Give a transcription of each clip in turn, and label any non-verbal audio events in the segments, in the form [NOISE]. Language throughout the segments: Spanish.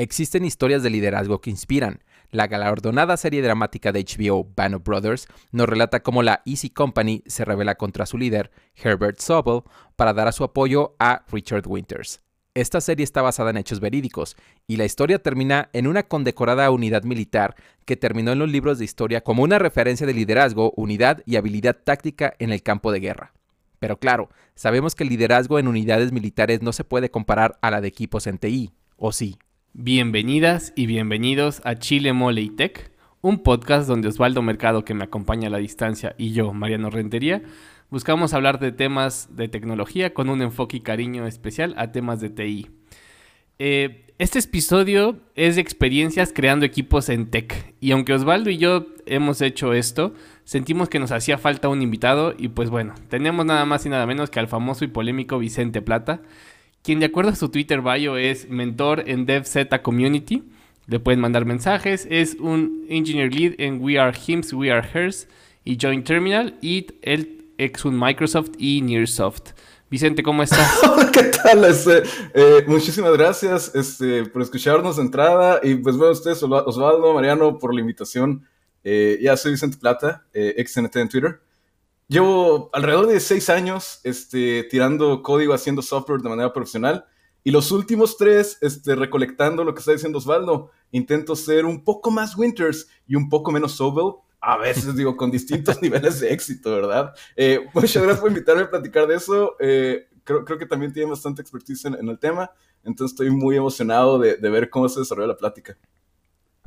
Existen historias de liderazgo que inspiran. La galardonada serie dramática de HBO Band Brothers nos relata cómo la Easy Company se revela contra su líder, Herbert Sobel, para dar a su apoyo a Richard Winters. Esta serie está basada en hechos verídicos y la historia termina en una condecorada unidad militar que terminó en los libros de historia como una referencia de liderazgo, unidad y habilidad táctica en el campo de guerra. Pero claro, sabemos que el liderazgo en unidades militares no se puede comparar a la de equipos en TI, ¿o sí? Bienvenidas y bienvenidos a Chile Mole y Tech, un podcast donde Osvaldo Mercado, que me acompaña a la distancia, y yo, Mariano Rentería, buscamos hablar de temas de tecnología con un enfoque y cariño especial a temas de TI. Eh, este episodio es de experiencias creando equipos en tech. Y aunque Osvaldo y yo hemos hecho esto, sentimos que nos hacía falta un invitado. Y pues bueno, tenemos nada más y nada menos que al famoso y polémico Vicente Plata, quien de acuerdo a su Twitter bio es mentor en DevZ Community. Le pueden mandar mensajes. Es un Engineer Lead en We Are Hims, We Are Hers y Joint Terminal. Y él ex un Microsoft y Nearsoft. Vicente, ¿cómo estás? [LAUGHS] ¿Qué tal? Este, eh, muchísimas gracias este, por escucharnos de entrada. Y pues bueno, ustedes, Osvaldo, Mariano, por la invitación. Eh, ya soy Vicente Plata, eh, ex en Twitter. Llevo alrededor de seis años este, tirando código, haciendo software de manera profesional. Y los últimos tres, este, recolectando lo que está diciendo Osvaldo, intento ser un poco más Winters y un poco menos Sobel. A veces digo, con distintos [LAUGHS] niveles de éxito, ¿verdad? Eh, muchas gracias por invitarme a platicar de eso. Eh, creo, que también tiene bastante expertise en, en, el tema. Entonces estoy muy emocionado de, de ver cómo se desarrolla la plática.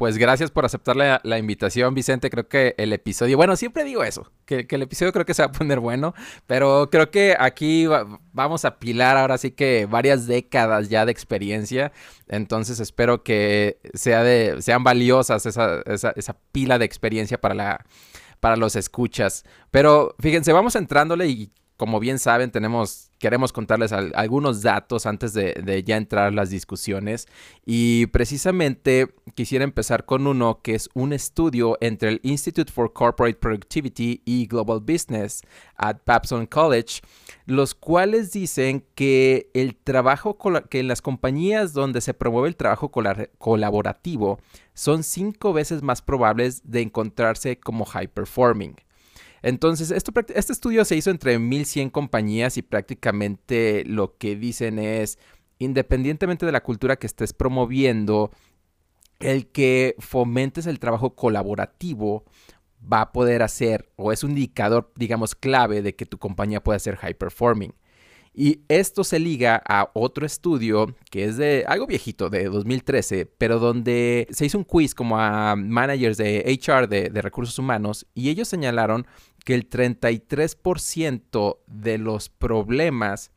Pues gracias por aceptar la, invitación, Vicente. Creo que el episodio, bueno, siempre digo eso, que, el episodio creo que se va a poner bueno, pero creo que aquí vamos a pilar ahora sí que varias décadas ya de experiencia. Entonces espero que sea de, sean valiosas esa, esa, pila de experiencia para la para los escuchas. Pero fíjense, vamos entrándole y como bien saben, tenemos, queremos contarles algunos datos antes de, ya entrar las discusiones. Y precisamente quisiera empezar con uno que es un estudio entre el Institute for Corporate Productivity y Global Business at Babson College, los cuales dicen que el trabajo, que en las compañías donde se promueve el trabajo colaborativo son cinco veces más probables de encontrarse como high performing. Entonces, este estudio se hizo entre 1100 compañías y prácticamente lo que dicen es, independientemente de la cultura que estés promoviendo, el que fomentes el trabajo colaborativo va a poder hacer o es un indicador, digamos, clave de que tu compañía pueda ser high performing. Y esto se liga a otro estudio que es de algo viejito, de 2013, pero donde se hizo un quiz como a managers de HR de, de recursos humanos y ellos señalaron que el 33% de los problemas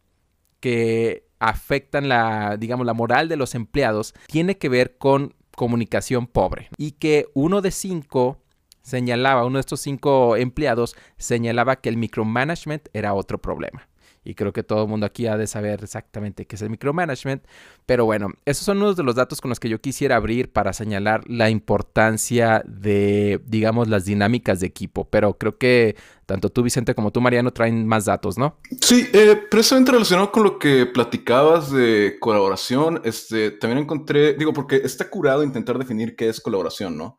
que afectan la, digamos, la moral de los empleados tiene que ver con comunicación pobre. Y que uno de cinco señalaba, uno de estos cinco empleados señalaba que el micromanagement era otro problema y creo que todo el mundo aquí ha de saber exactamente qué es el micromanagement. Pero bueno, esos son unos de los datos con los que yo quisiera abrir para señalar la importancia de, digamos, las dinámicas de equipo. Pero creo que tanto tú, Vicente, como tú, Mariano, traen más datos, ¿no? Sí, eh, precisamente relacionado con lo que platicabas de colaboración, este, también encontré, digo, porque está curado intentar definir qué es colaboración, ¿no?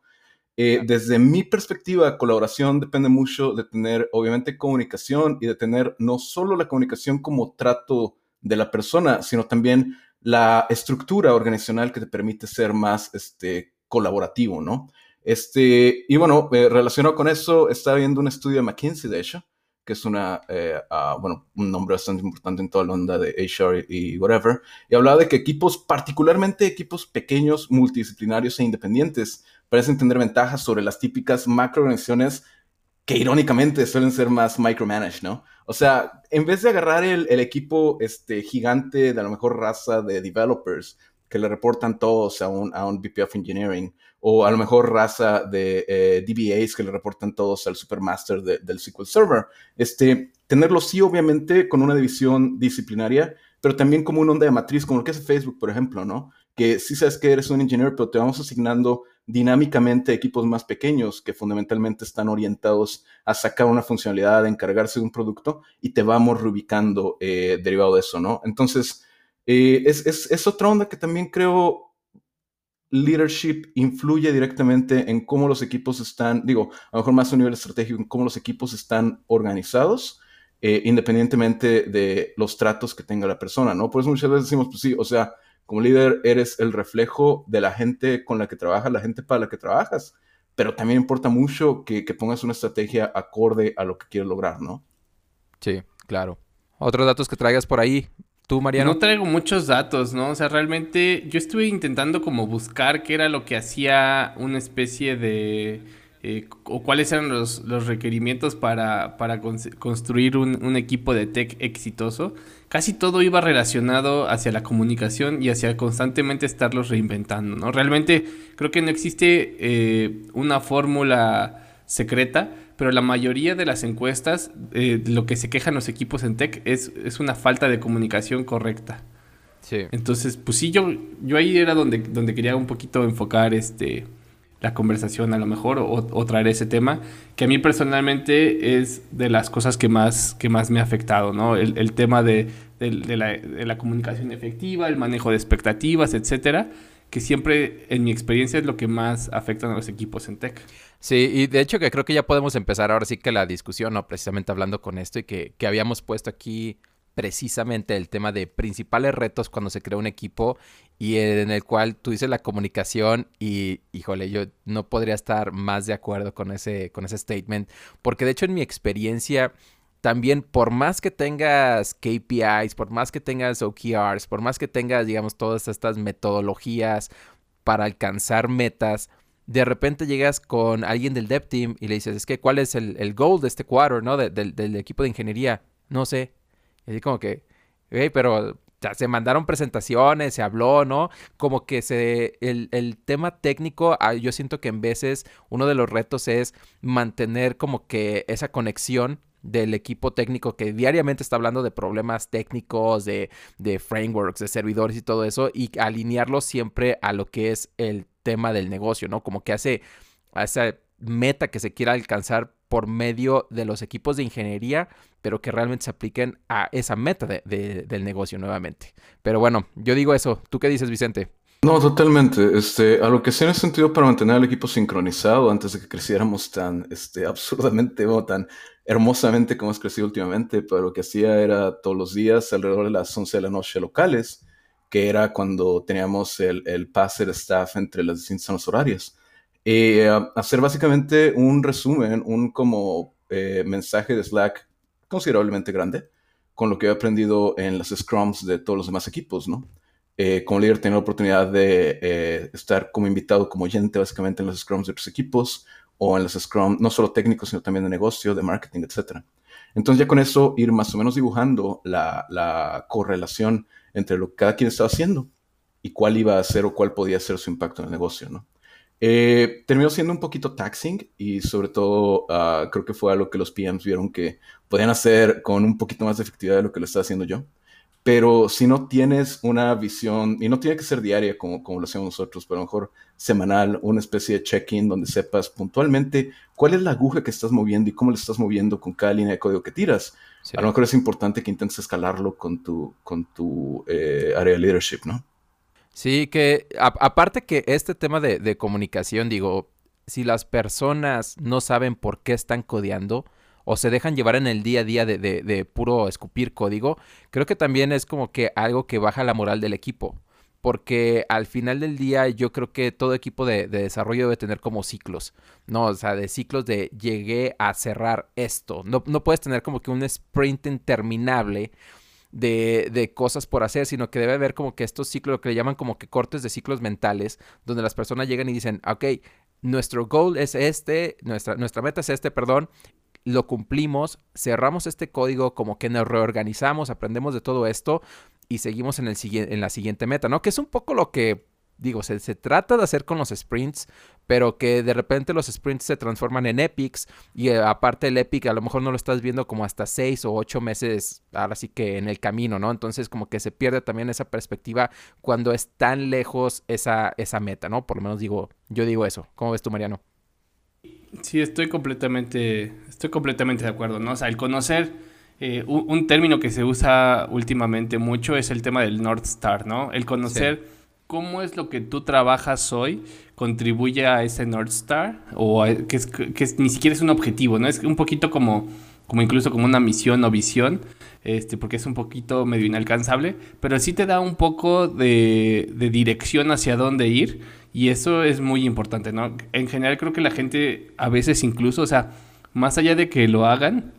Eh, desde mi perspectiva, colaboración depende mucho de tener, obviamente, comunicación y de tener no solo la comunicación como trato de la persona, sino también la estructura organizacional que te permite ser más este, colaborativo, ¿no? Este, y bueno, eh, relacionado con eso, estaba viendo un estudio de McKinsey, de hecho, que es una, eh, ah, bueno, un nombre bastante importante en toda la onda de HR y whatever, y hablaba de que equipos, particularmente equipos pequeños, multidisciplinarios e independientes, parecen tener ventajas sobre las típicas macroorganizaciones que irónicamente suelen ser más micromanaged, ¿no? O sea, en vez de agarrar el, equipo este, gigante de a lo mejor raza de developers que le reportan todos a un, a un VP of Engineering, o a lo mejor raza de eh, DBAs que le reportan todos al Supermaster del SQL Server, este, tenerlo sí obviamente con una división disciplinaria, pero también como una onda de matriz, como lo que hace Facebook, por ejemplo, ¿no? Que sí sabes que eres un ingeniero, pero te vamos asignando dinámicamente equipos más pequeños que fundamentalmente están orientados a sacar una funcionalidad, a encargarse de un producto y te vamos reubicando eh, derivado de eso, ¿no? Entonces, eh, es, es, otra onda que también creo leadership influye directamente en cómo los equipos están, digo, a lo mejor más a un nivel estratégico, en cómo los equipos están organizados, eh, independientemente de los tratos que tenga la persona, ¿no? Por eso muchas veces decimos, pues sí, o sea, como líder eres el reflejo de la gente con la que trabajas, la gente para la que trabajas, pero también importa mucho que, que pongas una estrategia acorde a lo que quieres lograr, ¿no? Sí, claro. Otros datos que traigas por ahí, ¿Tú, Mariano? No traigo muchos datos, ¿no? O sea, realmente yo estuve intentando como buscar qué era lo que hacía una especie de... Eh, o cuáles eran los, requerimientos para, para construir un, equipo de tech exitoso. Casi todo iba relacionado hacia la comunicación y hacia constantemente estarlos reinventando, ¿no? Realmente creo que no existe eh, una fórmula secreta pero la mayoría de las encuestas, eh, lo que se quejan los equipos en tech es, es una falta de comunicación correcta. Sí. Entonces, pues sí, yo, yo ahí era donde, donde quería un poquito enfocar este, la conversación a lo mejor o, traer ese tema, que a mí personalmente es de las cosas que más, que más me ha afectado, ¿no? El, tema de, de, la, comunicación efectiva, el manejo de expectativas, etcétera, que siempre en mi experiencia es lo que más afecta a los equipos en tech. Sí, y de hecho que creo que ya podemos empezar ahora sí que la discusión, ¿no? Precisamente hablando con esto y que habíamos puesto aquí precisamente el tema de principales retos cuando se crea un equipo y en el cual tú dices la comunicación y híjole, yo no podría estar más de acuerdo con ese, con ese statement, porque de hecho en mi experiencia también por más que tengas KPIs, por más que tengas OKRs, por más que tengas, digamos, todas estas metodologías para alcanzar metas, de repente llegas con alguien del dev team y le dices, es que cuál es el, el goal de este cuadro, ¿no? del equipo de ingeniería. No sé. Y así como que, hey, pero se mandaron presentaciones, se habló, ¿no? Como que se, el, el tema técnico, ah, yo siento que en veces uno de los retos es mantener como que esa conexión del equipo técnico que diariamente está hablando de problemas técnicos, de, de frameworks, de servidores y todo eso, y alinearlo siempre a lo que es el tema del negocio, ¿no? Como que hace a esa meta que se quiera alcanzar por medio de los equipos de ingeniería, pero que realmente se apliquen a esa meta del negocio nuevamente. Pero bueno, yo digo eso. ¿Tú qué dices, Vicente? No, totalmente. Este, a lo que sí en sentido para mantener al equipo sincronizado antes de que creciéramos tan este, absurdamente o tan hermosamente como hemos crecido últimamente, pero lo que hacía era todos los días alrededor de las 11 de la noche locales, que era cuando teníamos el, el pase de staff entre las distintas horarias. Eh, hacer básicamente un resumen, un como eh, mensaje de Slack considerablemente grande con lo que he aprendido en las scrums de todos los demás equipos, ¿no? Eh, como líder, tener la oportunidad de eh, estar como invitado, como oyente, básicamente en los scrums de otros equipos o en los scrums, no solo técnicos, sino también de negocio, de marketing, etc. Entonces, ya con eso, ir más o menos dibujando la, la correlación entre lo que cada quien estaba haciendo y cuál iba a ser o cuál podía ser su impacto en el negocio, ¿no? Eh, terminó siendo un poquito taxing y sobre todo uh, creo que fue algo que los PMs vieron que podían hacer con un poquito más de efectividad de lo que lo estaba haciendo yo. Pero si no tienes una visión, y no tiene que ser diaria como, como lo hacemos nosotros, pero a lo mejor semanal, una especie de check-in donde sepas puntualmente cuál es la aguja que estás moviendo y cómo la estás moviendo con cada línea de código que tiras. A lo mejor es importante que intentes escalarlo con tu, con tu eh, área de leadership, ¿no? Sí, que aparte que este tema de, de comunicación, digo, si las personas no saben por qué están codeando, o se dejan llevar en el día a día de, de, puro escupir código, creo que también es como que algo que baja la moral del equipo. Porque al final del día yo creo que todo equipo de, de, desarrollo debe tener como ciclos, ¿no? O sea, de ciclos de llegué a cerrar esto. No, no puedes tener como que un sprint interminable de, de, cosas por hacer, sino que debe haber como que estos ciclos, lo que le llaman como que cortes de ciclos mentales, donde las personas llegan y dicen, ok, nuestro goal es este, nuestra, nuestra meta es este, perdón, lo cumplimos, cerramos este código, como que nos reorganizamos, aprendemos de todo esto y seguimos en, el, en la siguiente meta, ¿no? Que es un poco lo que digo, se, se, trata de hacer con los sprints, pero que de repente los sprints se transforman en epics y eh, aparte el epic a lo mejor no lo estás viendo como hasta seis o ocho meses, ahora sí que en el camino, ¿no? Entonces como que se pierde también esa perspectiva cuando es tan lejos esa, esa meta, ¿no? Por lo menos digo, yo digo eso. ¿Cómo ves tú, Mariano? Sí, estoy completamente, estoy completamente de acuerdo, ¿no? O sea, el conocer eh, un, término que se usa últimamente mucho es el tema del North Star, ¿no? El conocer cómo es lo que tú trabajas hoy contribuye a ese North Star o que, es, que ni siquiera es un objetivo, ¿no? Es un poquito como, como incluso como una misión o visión, este, porque es un poquito medio inalcanzable, pero sí te da un poco de, de dirección hacia dónde ir y eso es muy importante, ¿no? En general creo que la gente a veces incluso, o sea, más allá de que lo hagan,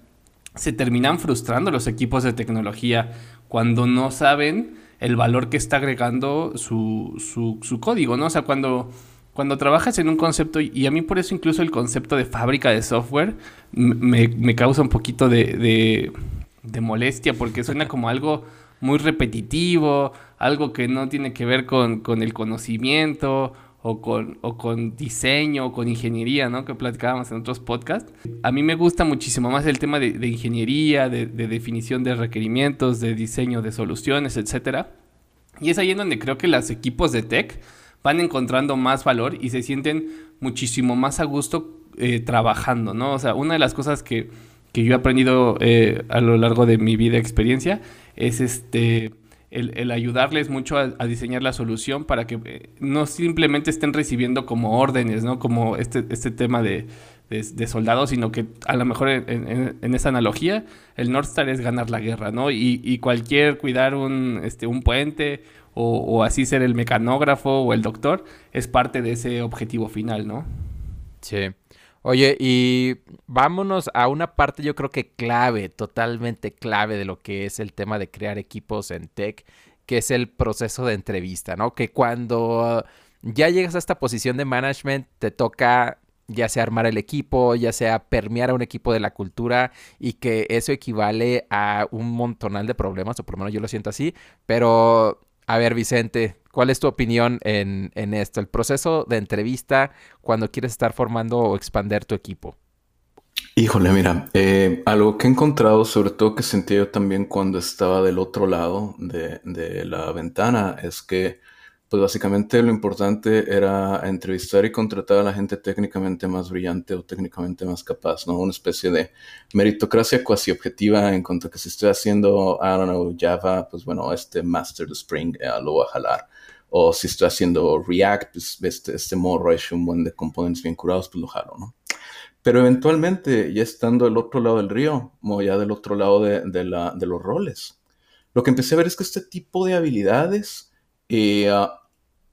se terminan frustrando los equipos de tecnología cuando no saben el valor que está agregando su, su, código, ¿no? O sea, cuando, cuando trabajas en un concepto, y a mí por eso incluso el concepto de fábrica de software me, causa un poquito de, de, molestia, porque suena [LAUGHS] como algo muy repetitivo, algo que no tiene que ver con, con el conocimiento o con, o con diseño o con ingeniería, ¿no? Que platicábamos en otros podcasts. A mí me gusta muchísimo más el tema de, ingeniería, de, definición de requerimientos, de diseño de soluciones, etc. Y es ahí en donde creo que los equipos de tech van encontrando más valor y se sienten muchísimo más a gusto eh, trabajando, ¿no? O sea, una de las cosas que, que yo he aprendido eh, a lo largo de mi vida experiencia es este el, ayudarles mucho a, diseñar la solución para que eh, no simplemente estén recibiendo como órdenes, ¿no? Como este, este tema de, soldados, sino que a lo mejor en, esa analogía el North Star es ganar la guerra, ¿no? Y, cualquier cuidar un, este, un puente o, o, así ser el mecanógrafo o el doctor es parte de ese objetivo final, ¿no? Sí. Oye, y vámonos a una parte yo creo que clave, totalmente clave de lo que es el tema de crear equipos en tech, que es el proceso de entrevista, ¿no? Que cuando ya llegas a esta posición de management, te toca ya sea armar el equipo, ya sea permear a un equipo de la cultura y que eso equivale a un montonal de problemas, o por lo menos yo lo siento así, pero a ver Vicente, ¿Cuál es tu opinión en, esto? El proceso de entrevista cuando quieres estar formando o expander tu equipo. Híjole, mira, eh, algo que he encontrado, sobre todo que sentí yo también cuando estaba del otro lado de, de, la ventana, es que, pues básicamente lo importante era entrevistar y contratar a la gente técnicamente más brillante o técnicamente más capaz, ¿no? Una especie de meritocracia cuasi objetiva en cuanto a que si estoy haciendo, I don't know, Java, pues bueno, este Master de Spring eh, lo voy a jalar o si estoy haciendo React, pues este, este morro es un buen de componentes bien curados, pues lo jalo, ¿no? Pero eventualmente, ya estando del otro lado del río, o ya del otro lado de, de, la, de los roles, lo que empecé a ver es que este tipo de habilidades eh, ah,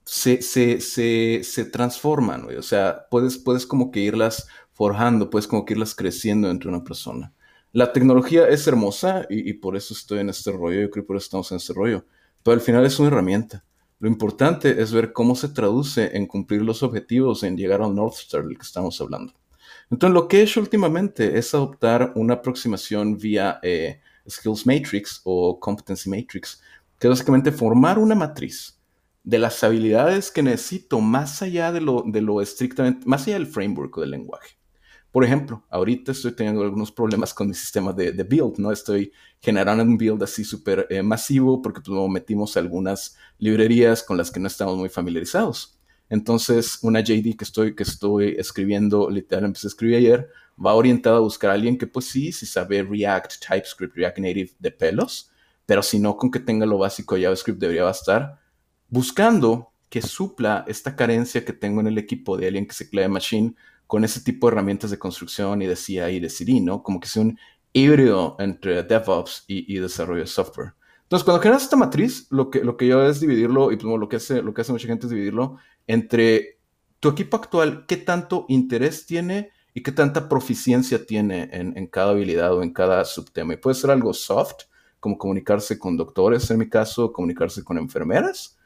se, se, se, se, transforman, o sea, puedes, puedes como que irlas forjando, puedes como que irlas creciendo entre una persona. La tecnología es hermosa y, y por eso estoy en este rollo, yo creo que por eso estamos en este rollo, pero al final es una herramienta. Lo importante es ver cómo se traduce en cumplir los objetivos, en llegar al North Star del que estamos hablando. Entonces, lo que he hecho últimamente es adoptar una aproximación vía eh, Skills Matrix o Competency Matrix, que es básicamente formar una matriz de las habilidades que necesito más allá de lo, de lo estrictamente, más allá del framework o del lenguaje. Por ejemplo, ahorita estoy teniendo algunos problemas con mi sistema de, build, ¿no? Estoy generando un build así súper eh, masivo porque pues, metimos algunas librerías con las que no estamos muy familiarizados. Entonces, una JD que estoy, que estoy escribiendo, literalmente empecé a escribir ayer, va orientada a buscar a alguien que pues sí, si sabe React, TypeScript, React Native de pelos, pero si no, con que tenga lo básico de JavaScript debería bastar, buscando que supla esta carencia que tengo en el equipo de alguien que se clave Machine con ese tipo de herramientas de construcción y de CI y de CD, ¿no? Como que es un híbrido entre DevOps y, desarrollo de software. Entonces, cuando generas esta matriz, lo que, lo que yo es dividirlo, y pues, lo, que hace, lo que hace mucha gente es dividirlo entre tu equipo actual, qué tanto interés tiene y qué tanta proficiencia tiene en, en cada habilidad o en cada subtema. Y puede ser algo soft, como comunicarse con doctores, en mi caso, comunicarse con enfermeras,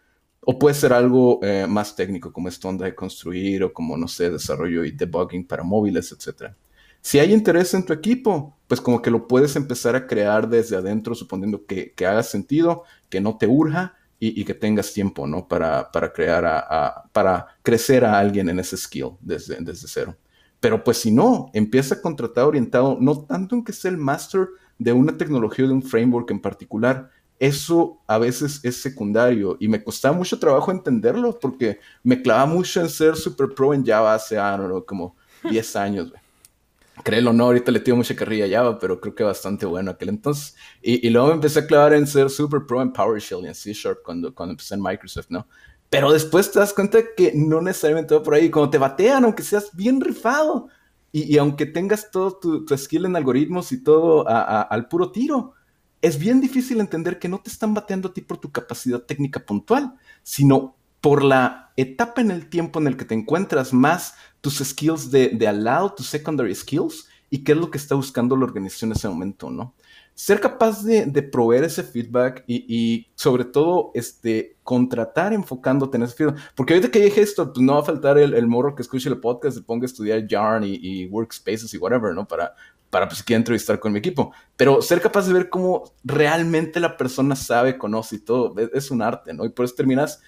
o puede ser algo eh, más técnico, como esta onda de construir o como, no sé, desarrollo y debugging para móviles, etc. Si hay interés en tu equipo, pues como que lo puedes empezar a crear desde adentro, suponiendo que, que haga sentido, que no te urja y, que tengas tiempo, ¿no? Para, para crear, a, para crecer a alguien en ese skill desde, desde cero. Pero pues si no, empieza a contratar orientado no tanto en que sea el master de una tecnología o de un framework en particular, eso a veces es secundario y me costaba mucho trabajo entenderlo porque me clavaba mucho en ser super pro en Java hace, ah, como [LAUGHS] 10 años, güey. Créelo no, ahorita le tiro mucha carrilla a Java, pero creo que bastante bueno aquel entonces. Y, luego me empecé a clavar en ser super pro en PowerShell y en C Sharp cuando, cuando empecé en Microsoft, ¿no? pero después te das cuenta que no necesariamente va por ahí. Cuando te batean, aunque seas bien rifado, y, aunque tengas todo tu, skill en algoritmos y todo al puro tiro, es bien difícil entender que no te están bateando a ti por tu capacidad técnica puntual, sino por la etapa en el tiempo en el que te encuentras, más tus skills de, de al lado, tus secondary skills, y qué es lo que está buscando la organización en ese momento, ¿no? ser capaz de, proveer ese feedback y, sobre todo este, contratar enfocándote en ese feedback. Porque ahorita que dije esto, pues no va a faltar el, morro que escuche el podcast y ponga a estudiar Yarn y, Workspaces y whatever, ¿no? Para, para pues, que entrevistar con mi equipo. Pero ser capaz de ver cómo realmente la persona sabe, conoce y todo, es, es un arte, ¿no? Y por eso terminas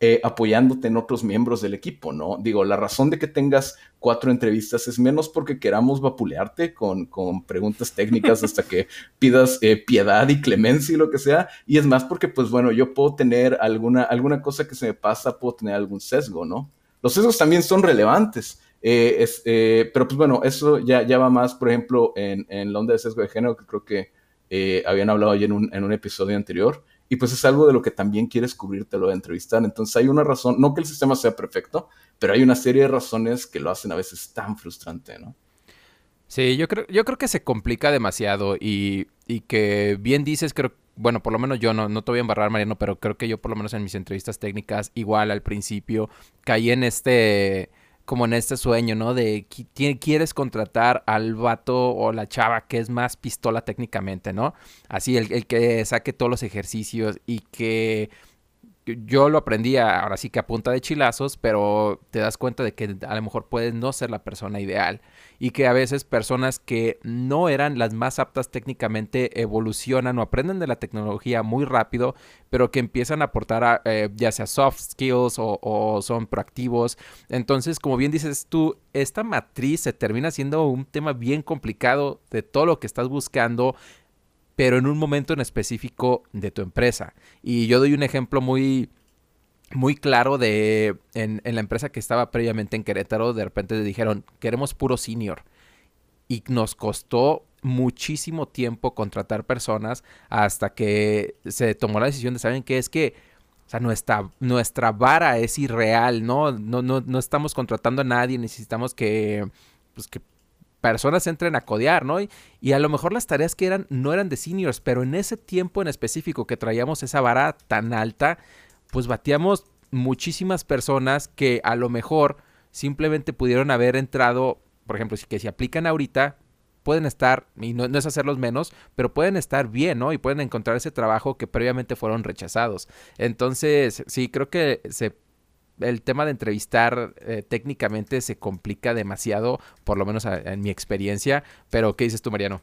eh, apoyándote en otros miembros del equipo, ¿no? Digo, la razón de que tengas cuatro entrevistas es menos porque queramos vapulearte con, con preguntas técnicas hasta que [LAUGHS] pidas eh, piedad y clemencia y lo que sea, y es más porque, pues bueno, yo puedo tener alguna, alguna cosa que se me pasa, puedo tener algún sesgo, ¿no? Los sesgos también son relevantes, eh, pero pues bueno, eso ya, ya va más, por ejemplo, en, en la onda de sesgo de género, que creo que habían hablado ayer en un, en un episodio anterior y pues es algo de lo que también quieres cubrirte de entrevistar. Entonces hay una razón, no que el sistema sea perfecto, pero hay una serie de razones que lo hacen a veces tan frustrante, ¿no? Sí, yo creo, yo creo que se complica demasiado y, y que bien dices, creo, bueno, por lo menos yo no, no te voy a embarrar, Mariano, pero creo que yo por lo menos en mis entrevistas técnicas, igual al principio, caí en este como en este sueño, ¿no? De quieres contratar al vato o la chava que es más pistola técnicamente, ¿no? Así, el, el que saque todos los ejercicios y que yo lo aprendí ahora sí que a punta de chilazos, pero te das cuenta de que a lo mejor puedes no ser la persona ideal y que a veces personas que no eran las más aptas técnicamente evolucionan o aprenden de la tecnología muy rápido, pero que empiezan a aportar eh, ya sea soft skills o, o, son proactivos. Entonces, como bien dices tú, esta matriz se termina siendo un tema bien complicado de todo lo que estás buscando pero en un momento en específico de tu empresa. Y yo doy un ejemplo muy, muy claro de en, la empresa que estaba previamente en Querétaro, de repente le dijeron, queremos puro senior. Y nos costó muchísimo tiempo contratar personas hasta que se tomó la decisión de, ¿saben qué? Es que o sea, nuestra, nuestra vara es irreal, ¿no? No, no, no estamos contratando a nadie, necesitamos que, pues, que personas entren a codear, ¿no? Y, a lo mejor las tareas que eran no eran de seniors, pero en ese tiempo en específico que traíamos esa vara tan alta, pues batíamos muchísimas personas que a lo mejor simplemente pudieron haber entrado, por ejemplo, que si aplican ahorita, pueden estar, y no, no, es hacerlos menos, pero pueden estar bien, ¿no? Y pueden encontrar ese trabajo que previamente fueron rechazados. Entonces, sí, creo que se el tema de entrevistar eh, técnicamente se complica demasiado, por lo menos en mi experiencia. Pero, ¿qué dices tú, Mariano?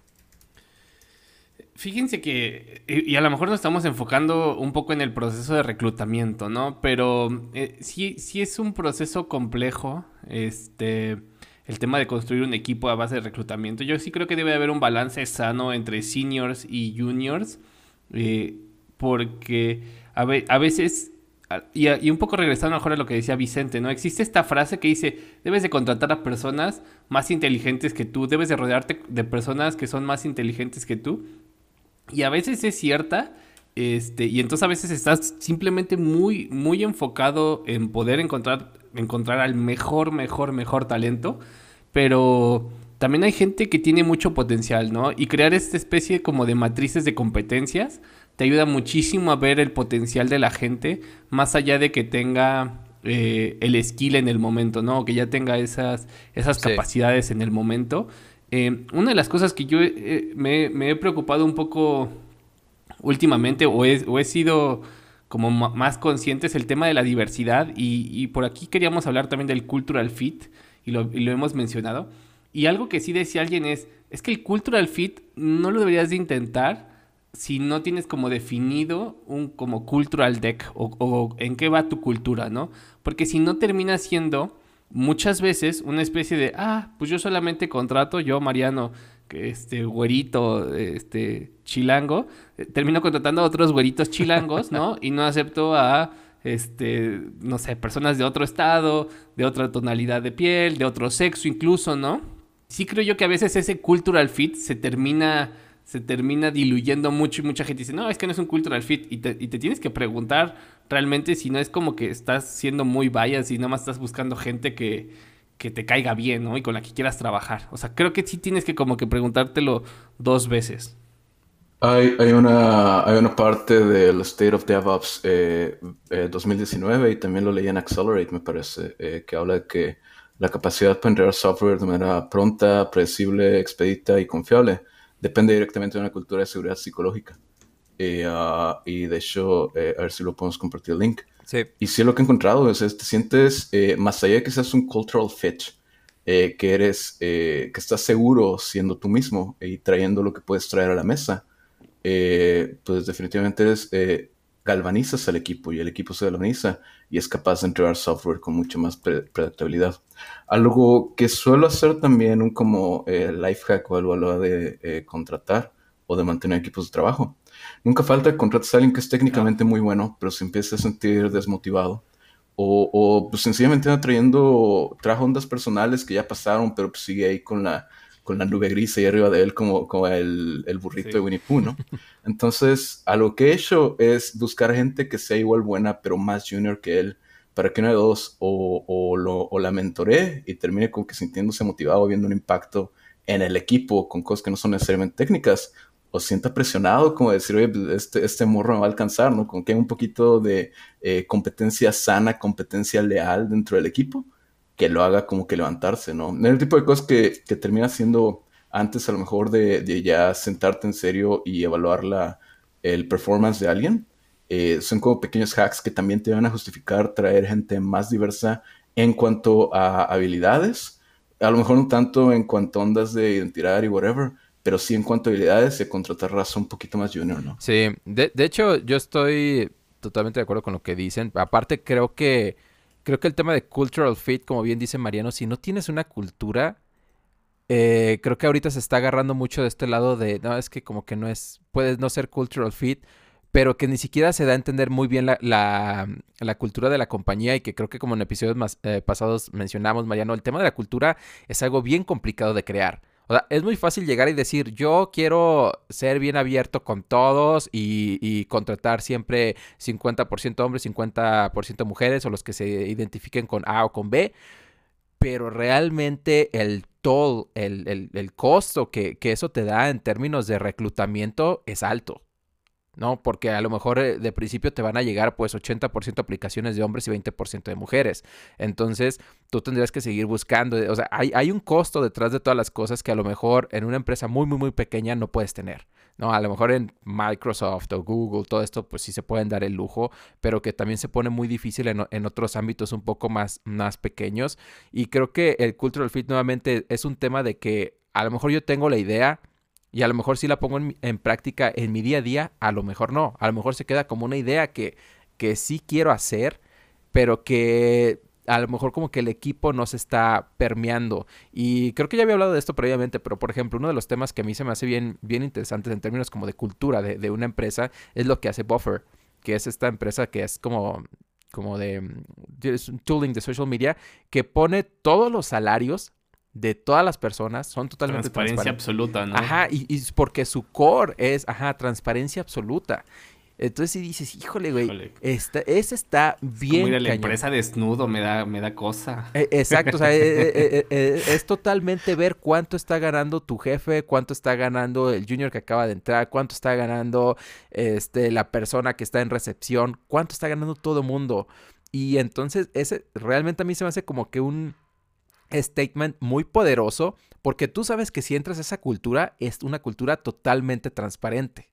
Fíjense que, y, a lo mejor nos estamos enfocando un poco en el proceso de reclutamiento, ¿no? Pero eh, sí, sí es un proceso complejo, este, el tema de construir un equipo a base de reclutamiento. Yo sí creo que debe haber un balance sano entre seniors y juniors, eh, porque a, a veces y, un poco regresando mejor a lo que decía Vicente, ¿no? Existe esta frase que dice, debes de contratar a personas más inteligentes que tú, debes de rodearte de personas que son más inteligentes que tú. Y a veces es cierta, este, y entonces a veces estás simplemente muy, muy enfocado en poder encontrar, encontrar al mejor, mejor, mejor talento, pero también hay gente que tiene mucho potencial, ¿no? Y crear esta especie como de matrices de competencias te ayuda muchísimo a ver el potencial de la gente, más allá de que tenga eh, el skill en el momento, ¿no? que ya tenga esas, esas capacidades en el momento. Eh, una de las cosas que yo eh, me, he preocupado un poco últimamente, o he, o he sido como más consciente, es el tema de la diversidad. Y, por aquí queríamos hablar también del cultural fit, y lo, y lo hemos mencionado. Y algo que sí decía alguien es, es que el cultural fit no lo deberías de intentar si no tienes como definido un como cultural deck o, en qué va tu cultura, ¿no? Porque si no termina siendo muchas veces una especie de, ah, pues yo solamente contrato, yo Mariano, este güerito, este chilango, eh, termino contratando a otros güeritos chilangos, ¿no? [LAUGHS] Y no acepto a este, no sé, personas de otro estado, de otra tonalidad de piel, de otro sexo incluso, ¿no? Sí creo yo que a veces ese cultural fit se termina se termina diluyendo mucho y mucha gente dice, no, es que no es un cultural fit. Y te, y te tienes que preguntar realmente si no es como que estás siendo muy bias y nada más estás buscando gente que, que te caiga bien, ¿no? Y con la que quieras trabajar. O sea, creo que sí tienes que como que preguntártelo dos veces. Hay, hay, una, hay una parte del State of DevOps eh, 2019 eh, y también lo leí en Accelerate, me parece, eh, que habla de que la capacidad para entregar software de manera pronta, predecible, expedita y confiable depende directamente de una cultura de seguridad psicológica. Eh, ah, y de hecho, a ver si lo podemos compartir el link. Sí. Y sí, lo que he encontrado es, te sientes, más allá de que seas un cultural fit, que eres, que estás seguro siendo tú mismo y trayendo lo que puedes traer a la mesa, pues definitivamente eres, galvanizas al equipo y el equipo se galvaniza y es capaz de entregar software con mucho más predictabilidad. Algo que suelo hacer también un como eh, life hack o algo a lo de eh, contratar o de mantener equipos de trabajo. Nunca falta que contrates a alguien que es técnicamente muy bueno, pero se empieza a sentir desmotivado o, o pues sencillamente anda trayendo, trajo ondas personales que ya pasaron, pero pues sigue ahí con la con la nube gris ahí arriba de él como, como el, el burrito de Winnie Pooh, ¿no? [LAUGHS] Entonces, a lo que he hecho es buscar gente que sea igual buena, pero más junior que él, para que uno de dos o, o, lo, o la mentoree y termine como que sintiéndose motivado, viendo un impacto en el equipo con cosas que no son necesariamente técnicas, o sienta presionado como decir, oye, pues, este, este morro me va a alcanzar, ¿no? Con que hay un poquito de eh, competencia sana, competencia leal dentro del equipo que lo haga como que levantarse, ¿no? El tipo de cosas que, que termina siendo antes a lo mejor de, de, ya sentarte en serio y evaluar la, el performance de alguien. Eh, son como pequeños hacks que también te van a justificar traer gente más diversa en cuanto a habilidades. A lo mejor no tanto en cuanto a ondas de identidad y whatever, pero sí en cuanto a habilidades y contratar raza un poquito más junior, ¿no? Sí, de, de hecho yo estoy totalmente de acuerdo con lo que dicen. Aparte creo que creo que el tema de cultural fit, como bien dice Mariano, si no tienes una cultura, eh, creo que ahorita se está agarrando mucho de este lado de, no, es que como que no es, puedes no ser cultural fit, pero que ni siquiera se da a entender muy bien la, la, la cultura de la compañía y que creo que como en episodios más, eh, pasados mencionamos, Mariano, el tema de la cultura es algo bien complicado de crear. O sea, es muy fácil llegar y decir, yo quiero ser bien abierto con todos y, contratar siempre 50% hombres, 50% mujeres o los que se identifiquen con A o con B. Pero realmente el toll, el, el, costo que, que eso te da en términos de reclutamiento es alto. ¿No? Porque a lo mejor eh, de principio te van a llegar pues 80% aplicaciones de hombres y 20% de mujeres. Entonces tú tendrías que seguir buscando. O sea, hay, hay, un costo detrás de todas las cosas que a lo mejor en una empresa muy, muy, muy pequeña no puedes tener. ¿no? A lo mejor en Microsoft o Google, todo esto pues sí se pueden dar el lujo, pero que también se pone muy difícil en, en otros ámbitos un poco más, más pequeños. Y creo que el Cultural Fit nuevamente es un tema de que a lo mejor yo tengo la idea, y a lo mejor sí la pongo en, práctica en mi día a día, a lo mejor no. A lo mejor se queda como una idea que, que sí quiero hacer, pero que a lo mejor como que el equipo no se está permeando. Y creo que ya había hablado de esto previamente, pero por ejemplo, uno de los temas que a mí se me hace bien, bien interesantes en términos como de cultura de, de una empresa es lo que hace Buffer, que es esta empresa que es como como de es un tooling de social media que pone todos los salarios de todas las personas son totalmente transparencia absoluta, ¿no? Ajá, y, y, porque su core es, ajá, transparencia absoluta. Entonces si dices, híjole, güey, esta, ese está bien. Como la empresa desnudo me da, me da cosa. Eh, exacto, o sea, eh, eh, [LAUGHS] es totalmente ver cuánto está ganando tu jefe, cuánto está ganando el junior que acaba de entrar, cuánto está ganando este, la persona que está en recepción, cuánto está ganando todo el mundo. Y entonces, ese realmente a mí se me hace como que un statement muy poderoso porque tú sabes que si entras a esa cultura es una cultura totalmente transparente.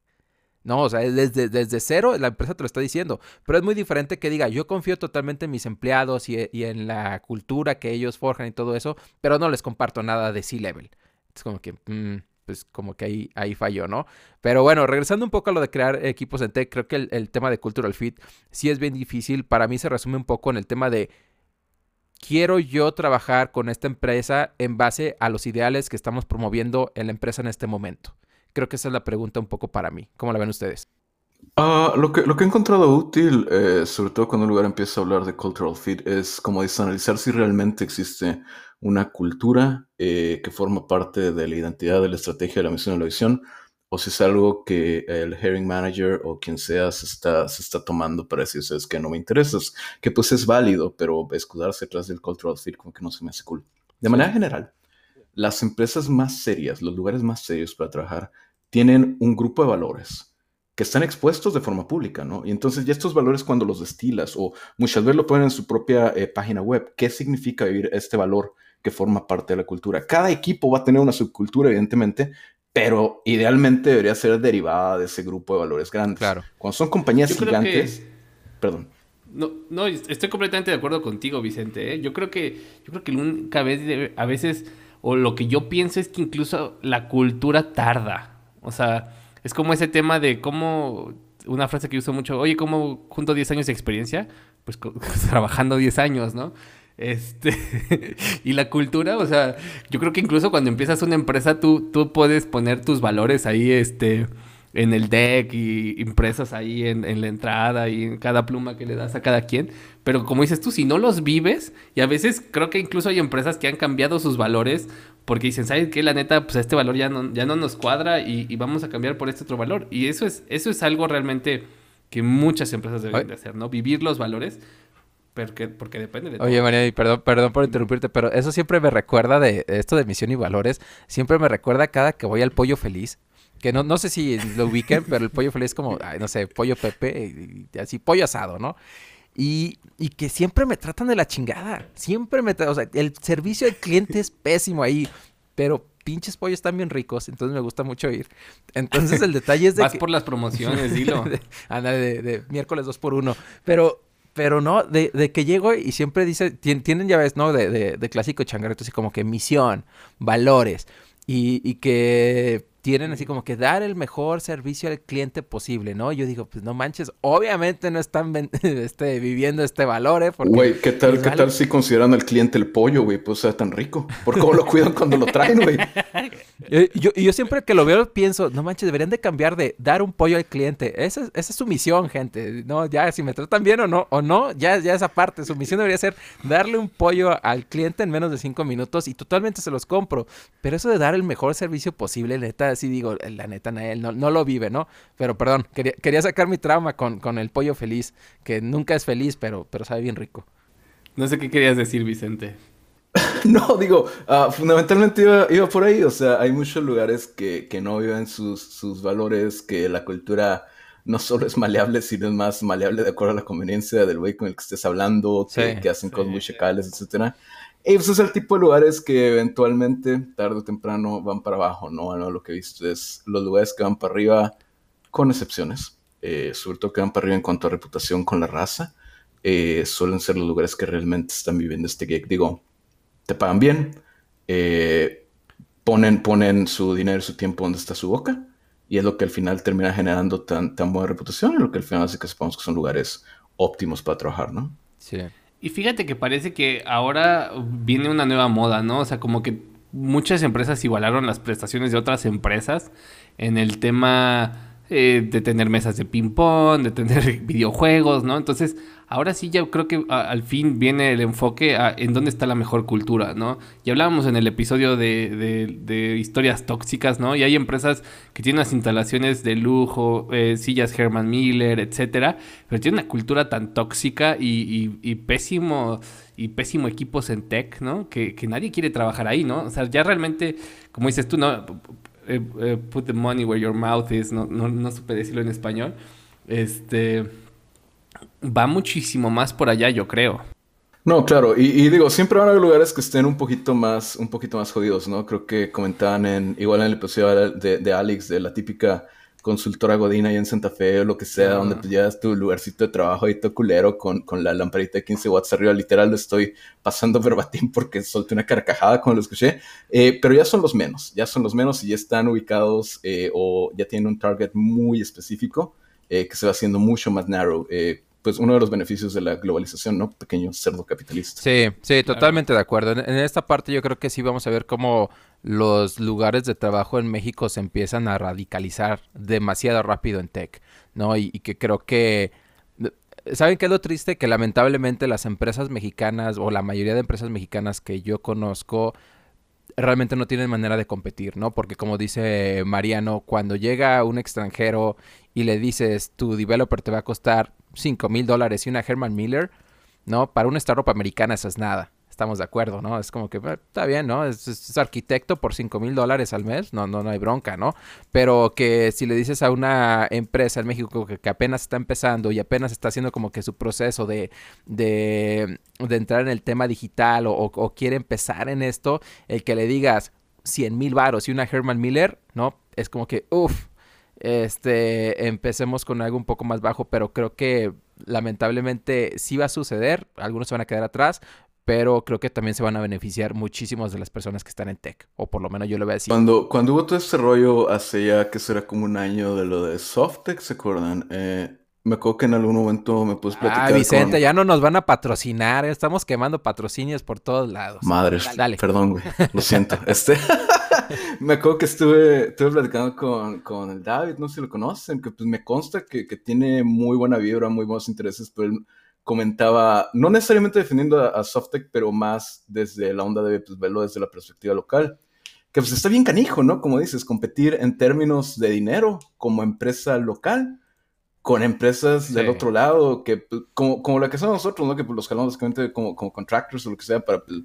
No, o sea, desde, desde cero la empresa te lo está diciendo, pero es muy diferente que diga, yo confío totalmente en mis empleados y, en la cultura que ellos forjan y todo eso, pero no les comparto nada de C-Level. Es como que, mm, pues como que ahí, ahí falló, ¿no? Pero bueno, regresando un poco a lo de crear equipos en tech, creo que el, el tema de cultural fit sí es bien difícil. Para mí se resume un poco en el tema de quiero yo trabajar con esta empresa en base a los ideales que estamos promoviendo en la empresa en este momento? Creo que esa es la pregunta un poco para mí. ¿Cómo la ven ustedes? Uh, lo, que, lo que he encontrado útil, eh, sobre todo cuando un lugar empieza a hablar de cultural fit, es como dice, analizar si realmente existe una cultura eh, que forma parte de la identidad, de la estrategia, de la misión, de la visión, o si es algo que el hiring manager o quien sea se está, se está tomando para decir, es que no me interesas, que pues es válido, pero escudarse detrás del cultural fit como que no se me hace cool. De manera general, las empresas más serias, los lugares más serios para trabajar, tienen un grupo de valores que están expuestos de forma pública, ¿no? Y entonces ya estos valores cuando los destilas o muchas veces lo ponen en su propia eh, página web, ¿qué significa vivir este valor que forma parte de la cultura? Cada equipo va a tener una subcultura, evidentemente, pero idealmente debería ser derivada de ese grupo de valores grandes. Claro. Cuando son compañías gigantes... Perdón. No, no, estoy completamente de acuerdo contigo, Vicente. ¿eh? Yo creo que, yo creo que nunca vez, a veces, o lo que yo pienso es que incluso la cultura tarda. O sea, es como ese tema de cómo, una frase que uso mucho, oye, ¿cómo junto 10 años de experiencia? Pues [LAUGHS] trabajando 10 años, ¿no? Este, [LAUGHS] y la cultura, o sea, yo creo que incluso cuando empiezas una empresa, tú, tú puedes poner tus valores ahí, este, en el deck y impresos ahí en, en, la entrada y en cada pluma que le das a cada quien. Pero como dices tú, si no los vives, y a veces creo que incluso hay empresas que han cambiado sus valores porque dicen, ¿sabes qué? La neta, pues este valor ya no, ya no nos cuadra y, y vamos a cambiar por este otro valor. Y eso es, eso es algo realmente que muchas empresas deben de hacer, ¿no? Vivir los valores porque, porque depende de Oye, María, y perdón, perdón por interrumpirte, pero eso siempre me recuerda de esto de misión y valores. Siempre me recuerda cada que voy al pollo feliz. Que no, no sé si lo ubiquen, pero el pollo feliz es como, ay, no sé, pollo Pepe, y así, pollo asado, ¿no? Y, y, que siempre me tratan de la chingada. Siempre me tratan, o sea, el servicio al cliente es pésimo ahí, pero pinches pollos están bien ricos, entonces me gusta mucho ir. Entonces el detalle es de [LAUGHS] Vas por las promociones, dilo. [LAUGHS] Anda, de, de, miércoles 2 por 1 Pero pero no, de, de, que llego y siempre dice, tienen, ya ves, ¿no? De, de, de clásico changarrito, así como que misión, valores, y, y que tienen así como que dar el mejor servicio al cliente posible, ¿no? Yo digo, pues no manches, obviamente no están [LAUGHS] este, viviendo este valor, ¿eh? Güey, ¿qué tal, ¿qué tal si consideran al cliente el pollo, güey? Pues sea tan rico. ¿Por cómo lo cuidan cuando lo traen, güey? [LAUGHS] yo, yo siempre que lo veo pienso, no manches, deberían de cambiar de dar un pollo al cliente. Esa, esa es su misión, gente. No, ya, si me tratan bien o no, o no, ya, ya esa parte. Su misión debería ser darle un pollo al cliente en menos de cinco minutos y totalmente se los compro. Pero eso de dar el mejor servicio posible, neta, sí digo, la neta, él no, no, lo vive, ¿no? Pero perdón, quería, quería sacar mi trauma con, con, el pollo feliz, que nunca es feliz, pero, pero sabe bien rico. No sé qué querías decir, Vicente. [LAUGHS] no, digo, uh, fundamentalmente iba, iba, por ahí, o sea, hay muchos lugares que, que no viven sus, sus valores, que la cultura no solo es maleable, sino es más maleable de acuerdo a la conveniencia del güey con el que estés hablando, que, sí, que hacen sí, cosas muy chacales, etcétera. Y pues es el tipo de lugares que eventualmente, tarde o temprano, van para abajo, ¿no? ¿no? Lo que he visto es los lugares que van para arriba, con excepciones, eh, sobre todo que van para arriba en cuanto a reputación con la raza, eh, suelen ser los lugares que realmente están viviendo este gig. Digo, te pagan bien, eh, ponen, ponen su dinero y su tiempo donde está su boca, y es lo que al final termina generando tan, tan buena reputación, y lo que al final hace que sepamos que son lugares óptimos para trabajar, ¿no? Sí. Y fíjate que parece que ahora viene una nueva moda, ¿no? O sea, como que muchas empresas igualaron las prestaciones de otras empresas en el tema eh, de tener mesas de ping-pong, de tener [LAUGHS] videojuegos, ¿no? Entonces, ahora sí ya creo que al fin viene el enfoque a, en dónde está la mejor cultura, ¿no? Y hablábamos en el episodio de, de, historias tóxicas, ¿no? Y hay empresas que tienen unas instalaciones de lujo, eh, sillas Herman Miller, etcétera, pero tienen una cultura tan tóxica y, pésimo y pésimo equipos en tech, ¿no? Que, que, nadie quiere trabajar ahí, ¿no? O sea, ya realmente, como dices tú, ¿no? Eh, eh, put the money where your mouth is, no, no, no supe decirlo en español. Este va muchísimo más por allá, yo creo. No, claro, y, y, digo, siempre van a haber lugares que estén un poquito más, un poquito más jodidos, ¿no? Creo que comentaban en, igual en el episodio de, de Alex, de la típica consultora Godina ahí en Santa Fe o lo que sea, uh -huh. donde pues llevas tu lugarcito de trabajo ahí todo culero con, con la lamparita de 15 watts arriba, literal lo estoy pasando [LAUGHS] verbatim porque solté una carcajada cuando lo escuché, eh, pero ya son los menos, ya son los menos y ya están ubicados eh, o ya tienen un target muy específico eh, que se va haciendo mucho más narrow, pues uno de los beneficios de la globalización, ¿no? Pequeño cerdo capitalista. Sí, sí, totalmente claro. de acuerdo. En, en, esta parte yo creo que sí vamos a ver cómo los lugares de trabajo en México se empiezan a radicalizar demasiado rápido en tech, ¿no? Y, y que creo que... ¿Saben qué es lo triste? Que lamentablemente las empresas mexicanas o la mayoría de empresas mexicanas que yo conozco realmente no tienen manera de competir, ¿no? Porque como dice Mariano, cuando llega un extranjero y le dices, tu developer te va a costar 5 mil dólares y una Herman Miller, ¿no? Para una startup americana eso es nada estamos de acuerdo, ¿no? Es como que eh, está bien, ¿no? Es, arquitecto por 5 mil dólares al mes, no, no, no hay bronca, ¿no? Pero que si le dices a una empresa en México que, apenas está empezando y apenas está haciendo como que su proceso de, de, entrar en el tema digital o, quiere empezar en esto, el que le digas 100 mil varos y una Herman Miller, ¿no? Es como que, uff, este, empecemos con algo un poco más bajo, pero creo que lamentablemente sí va a suceder, algunos se van a quedar atrás, pero creo que también se van a beneficiar muchísimas de las personas que están en tech, o por lo menos yo lo voy a decir. Cuando, cuando hubo todo este rollo hace ya que será como un año de lo de Softtech, ¿se acuerdan? Eh, me acuerdo que en algún momento me puse platicar Ah, Vicente, ya no nos van a patrocinar, eh, estamos quemando patrocinios por todos lados. Madre, Dale. perdón, güey, lo siento. [LAUGHS] este, [LAUGHS] me acuerdo que estuve, estuve platicando con, con el David, no sé si lo conocen, que pues me consta que, que tiene muy buena vibra, muy buenos intereses, pero él comentaba, no necesariamente defendiendo a, Softtech, pero más desde la onda de pues, verlo desde la perspectiva local. Que pues está bien canijo, ¿no? Como dices, competir en términos de dinero como empresa local con empresas del otro lado, que pues, como, como la que somos nosotros, ¿no? Que pues, los jalamos básicamente como, como contractors o lo que sea para pues,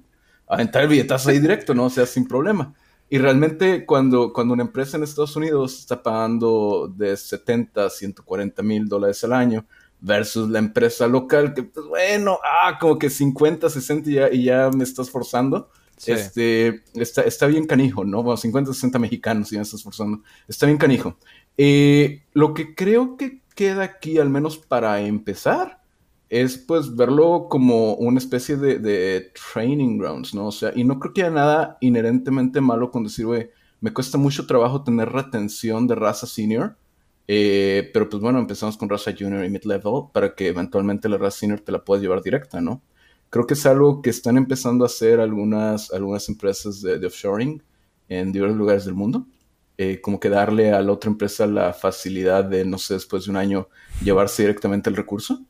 aventar el billetazo ahí directo, ¿no? O sea, sin problema. Y realmente cuando, cuando una empresa en Estados Unidos está pagando de 70 a 140 mil dólares al año, versus la empresa local, que pues bueno, ah, como que 50, 60 y ya, y ya me estás forzando. Este, está, está bien canijo, ¿no? Bueno, 50, 60 mexicanos y ya me estás forzando. Está bien canijo. Eh, lo que creo que queda aquí, al menos para empezar, es pues verlo como una especie de, de, training grounds, ¿no? O sea, y no creo que haya nada inherentemente malo con decir, güey, me cuesta mucho trabajo tener retención de raza senior eh, pero pues bueno, empezamos con raza junior y mid-level para que eventualmente la raza senior te la puedas llevar directa, ¿no? Creo que es algo que están empezando a hacer algunas, algunas empresas de, offshoring en diversos lugares del mundo. Eh, como que darle a la otra empresa la facilidad de, no sé, después de un año llevarse directamente el recurso.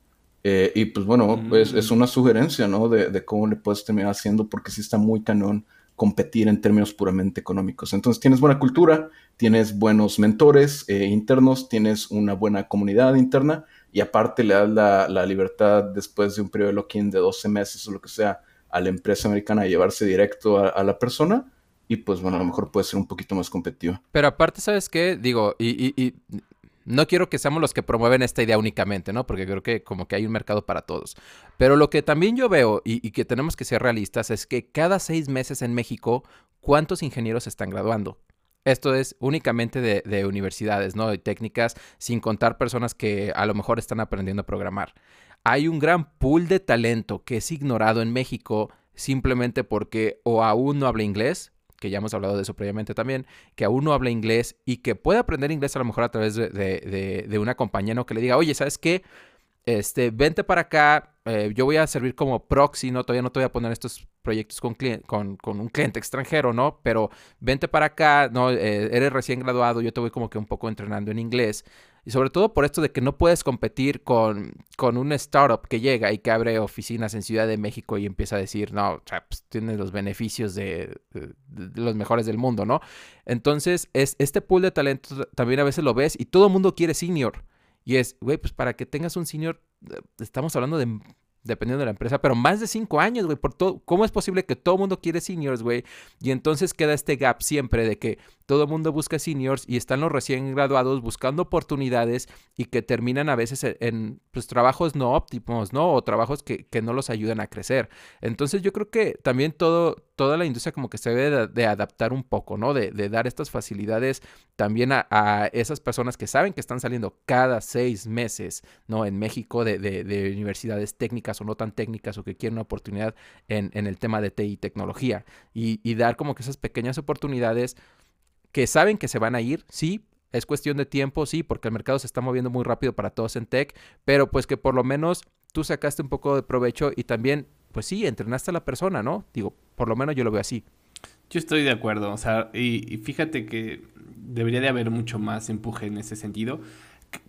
Eh, y pues bueno, pues es una sugerencia, ¿no? De, de, cómo le puedes terminar haciendo, porque sí está muy cañón competir en términos puramente económicos. Entonces tienes buena cultura, tienes buenos mentores eh, internos, tienes una buena comunidad interna y aparte le das la, libertad después de un periodo de lock-in de 12 meses o lo que sea a la empresa americana a llevarse directo a, la persona y pues bueno, a lo mejor puede ser un poquito más competitivo. Pero aparte, ¿sabes qué? Digo, y no quiero que seamos los que promueven esta idea únicamente, ¿no? Porque creo que como que hay un mercado para todos. Pero lo que también yo veo y, que tenemos que ser realistas es que cada seis meses en México, ¿cuántos ingenieros están graduando? Esto es únicamente de, universidades, ¿no? De técnicas, sin contar personas que a lo mejor están aprendiendo a programar. Hay un gran pool de talento que es ignorado en México simplemente porque o aún no habla inglés que ya hemos hablado de eso previamente también, que aún no habla inglés y que puede aprender inglés a lo mejor a través de, una compañía, ¿no? Que le diga, oye, ¿sabes qué? Este, vente para acá, eh, yo voy a servir como proxy, ¿no? Todavía no te voy a poner estos proyectos con, con, con un cliente extranjero, ¿no? Pero vente para acá, ¿no? Eh, eres recién graduado, yo te voy como que un poco entrenando en inglés. Y sobre todo por esto de que no puedes competir con, con un startup que llega y que abre oficinas en Ciudad de México y empieza a decir, no, pues, tienes los beneficios de, los mejores del mundo, ¿no? Entonces, es, este pool de talento también a veces lo ves y todo el mundo quiere senior. Y es, güey, pues para que tengas un senior, eh, estamos hablando de dependiendo de la empresa, pero más de cinco años, güey, por todo, ¿cómo es posible que todo el mundo quiere seniors, güey? Y entonces queda este gap siempre de que todo mundo busca seniors y están los recién graduados buscando oportunidades y que terminan a veces en, pues, trabajos no óptimos, ¿no? O trabajos que, que, no los ayudan a crecer. Entonces yo creo que también todo, toda la industria como que se debe de, adaptar un poco, ¿no? De, de, dar estas facilidades también a, a, esas personas que saben que están saliendo cada seis meses, ¿no? En México de, de universidades técnicas o no tan técnicas o que quieren una oportunidad en, en el tema de TI y tecnología y, y dar como que esas pequeñas oportunidades que saben que se van a ir, sí, es cuestión de tiempo, sí, porque el mercado se está moviendo muy rápido para todos en tech, pero pues que por lo menos tú sacaste un poco de provecho y también, pues sí, entrenaste a la persona, ¿no? Digo, por lo menos yo lo veo así. Yo estoy de acuerdo, o sea, y, fíjate que debería de haber mucho más empuje en ese sentido.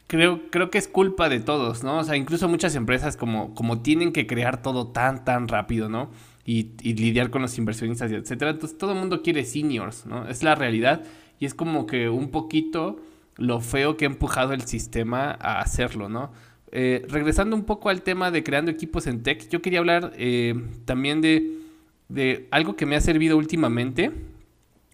Creo, creo que es culpa de todos, ¿no? O sea, incluso muchas empresas como, como tienen que crear todo tan, tan rápido, ¿no? Y, lidiar con los inversionistas, y etcétera. Entonces todo el mundo quiere seniors, ¿no? Es la realidad y es como que un poquito lo feo que ha empujado el sistema a hacerlo, ¿no? Eh, regresando un poco al tema de creando equipos en tech, yo quería hablar eh, también de, de, algo que me ha servido últimamente.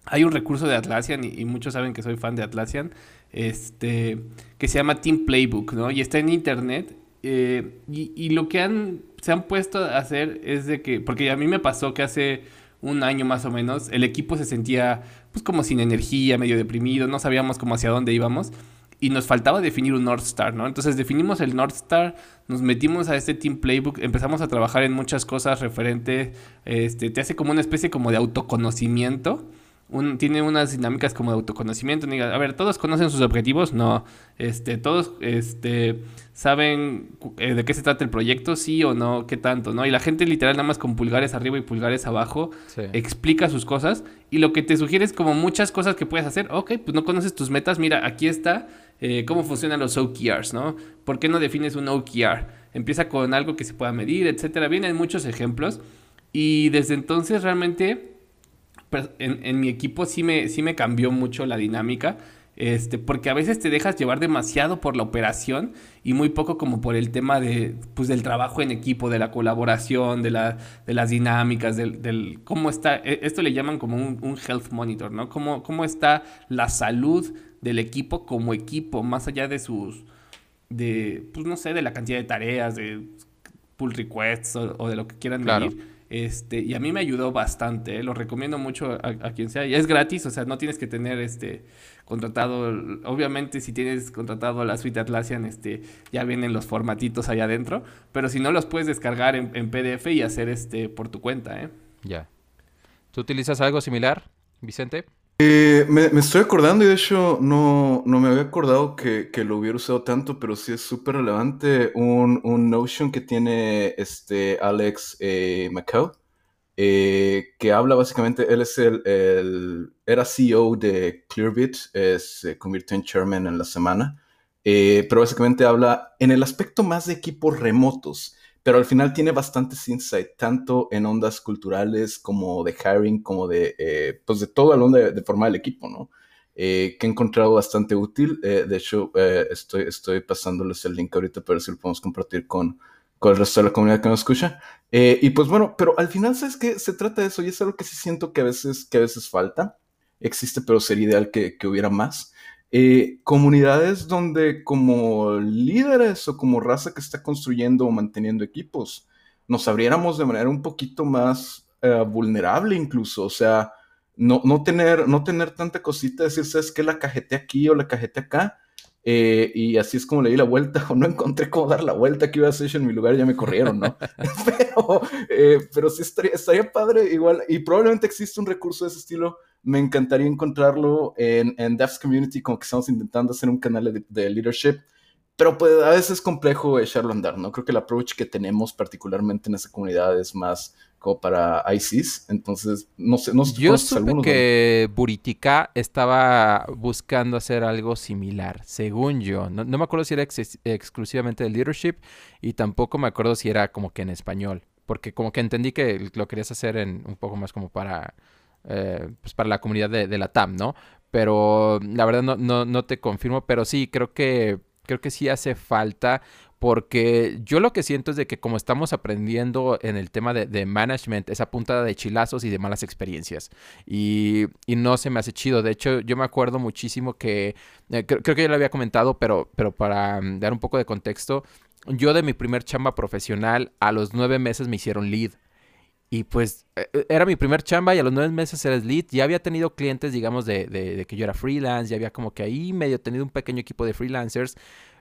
Hay un recurso de Atlassian, y, muchos saben que soy fan de Atlassian, este, que se llama Team Playbook, ¿no? Y está en internet. Eh, y, lo que se han puesto a hacer es de que, porque a mí me pasó que hace un año más o menos, el equipo se sentía pues como sin energía, medio deprimido, no sabíamos cómo hacia dónde íbamos y nos faltaba definir un North Star, ¿no? Entonces definimos el North Star, nos metimos a este Team Playbook, empezamos a trabajar en muchas cosas referentes, este, te hace como una especie como de autoconocimiento tiene unas dinámicas como de autoconocimiento. a ver, ¿todos conocen sus objetivos? No. Este, ¿Todos este, saben eh, de qué se trata el proyecto? Sí o no, qué tanto, ¿no? Y la gente literal nada más con pulgares arriba y pulgares abajo explica sus cosas y lo que te sugiere es como muchas cosas que puedes hacer. Ok, pues no conoces tus metas, mira, aquí está eh, cómo funcionan los OKRs, ¿no? ¿Por qué no defines un OKR? Empieza con algo que se pueda medir, etcétera. Vienen muchos ejemplos y desde entonces realmente en, mi equipo sí me, sí me cambió mucho la dinámica. Este, porque a veces te dejas llevar demasiado por la operación y muy poco como por el tema de, pues, del trabajo en equipo, de la colaboración, de, la, de las dinámicas, del, cómo está, e, esto le llaman como un, health monitor, ¿no? Cómo, cómo está la salud del equipo como equipo, más allá de sus, de, pues no sé, de la cantidad de tareas, de pull requests o, de lo que quieran claro. Este, y a mí me ayudó bastante, ¿eh? lo recomiendo mucho a, quien sea. Y es gratis, o sea, no tienes que tener este contratado. Obviamente, si tienes contratado la suite Atlassian, este, ya vienen los formatitos allá adentro. Pero si no, los puedes descargar en, PDF y hacer este por tu cuenta, ¿eh? Ya. ¿Tú utilizas algo similar, Vicente? Eh, me, estoy acordando y de hecho no, no me había acordado que, lo hubiera usado tanto, pero sí es súper relevante un, un, Notion que tiene este Alex eh, eh, que habla básicamente, él es el, era CEO de Clearbit, se convirtió en chairman en la semana, eh, pero básicamente habla en el aspecto más de equipos remotos pero al final tiene bastantes insight, tanto en ondas culturales como de hiring, como de, eh, pues de todo el onda de, formar el equipo, ¿no? Eh, que he encontrado bastante útil. Eh, de hecho, estoy, estoy pasándoles el link ahorita para ver si lo podemos compartir con, con el resto de la comunidad que nos escucha. y pues bueno, pero al final, ¿sabes qué? Se trata de eso y es algo que sí siento que a veces, que a veces falta. Existe, pero sería ideal que, que hubiera más. Eh, comunidades donde como líderes o como raza que está construyendo o manteniendo equipos, nos abriéramos de manera un poquito más eh, vulnerable incluso, o sea, no, no, tener, no tener tanta cosita, decir, ¿sabes qué? La cajete aquí o la cajete acá, eh, y así es como le di la vuelta, [LAUGHS] o no encontré cómo dar la vuelta que iba a hacer en mi lugar, ya me corrieron, ¿no? [LAUGHS] [LAUGHS] pero, pero sí estaría, estaría padre igual, y probablemente existe un recurso de ese estilo me encantaría encontrarlo en, en Devs Community, como que estamos intentando hacer un canal de, leadership, pero pues a veces es complejo echarlo a andar, ¿no? Creo que el approach que tenemos particularmente en esa comunidad es más como para ICs, entonces no sé, no sé Yo supe que Buritica estaba buscando hacer algo similar, según yo. No, me acuerdo si era exclusivamente de leadership y tampoco me acuerdo si era como que en español, porque como que entendí que lo querías hacer en un poco más como para eh, pues para la comunidad de, la TAM, ¿no? Pero la verdad no, no, no te confirmo, pero sí, creo que, creo que sí hace falta porque yo lo que siento es de que como estamos aprendiendo en el tema de, management, esa punta de chilazos y de malas experiencias. Y, y, no se me hace chido. De hecho, yo me acuerdo muchísimo que, eh, creo, que ya lo había comentado, pero, pero para mm, dar un poco de contexto, yo de mi primer chamba profesional, a los nueve meses me hicieron lead. Y pues e, e, era mi primer chamba y a los nueve meses eres lead. Ya había tenido clientes, digamos, de, de, que yo era freelance, ya había como que ahí medio tenido un pequeño equipo de freelancers,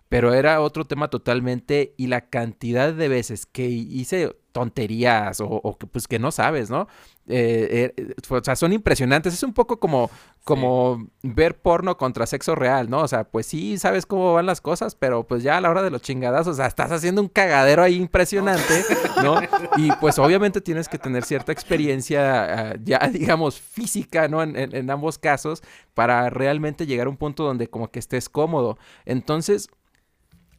pero era otro tema totalmente y la cantidad de veces que hice tonterías o, que pues que no sabes, ¿no? Eh, eh, o sea, son impresionantes. Es un poco como, como ver porno contra sexo real, ¿no? O sea, pues sí sabes cómo van las cosas, pero pues ya a la hora de los chingadazos, o sea, estás haciendo un cagadero ahí impresionante, ¿no? [LAUGHS] Y pues obviamente tienes que tener cierta experiencia, ah, ya digamos, física, ¿no? En, en ambos casos, para realmente llegar a un punto donde como que estés cómodo. Entonces,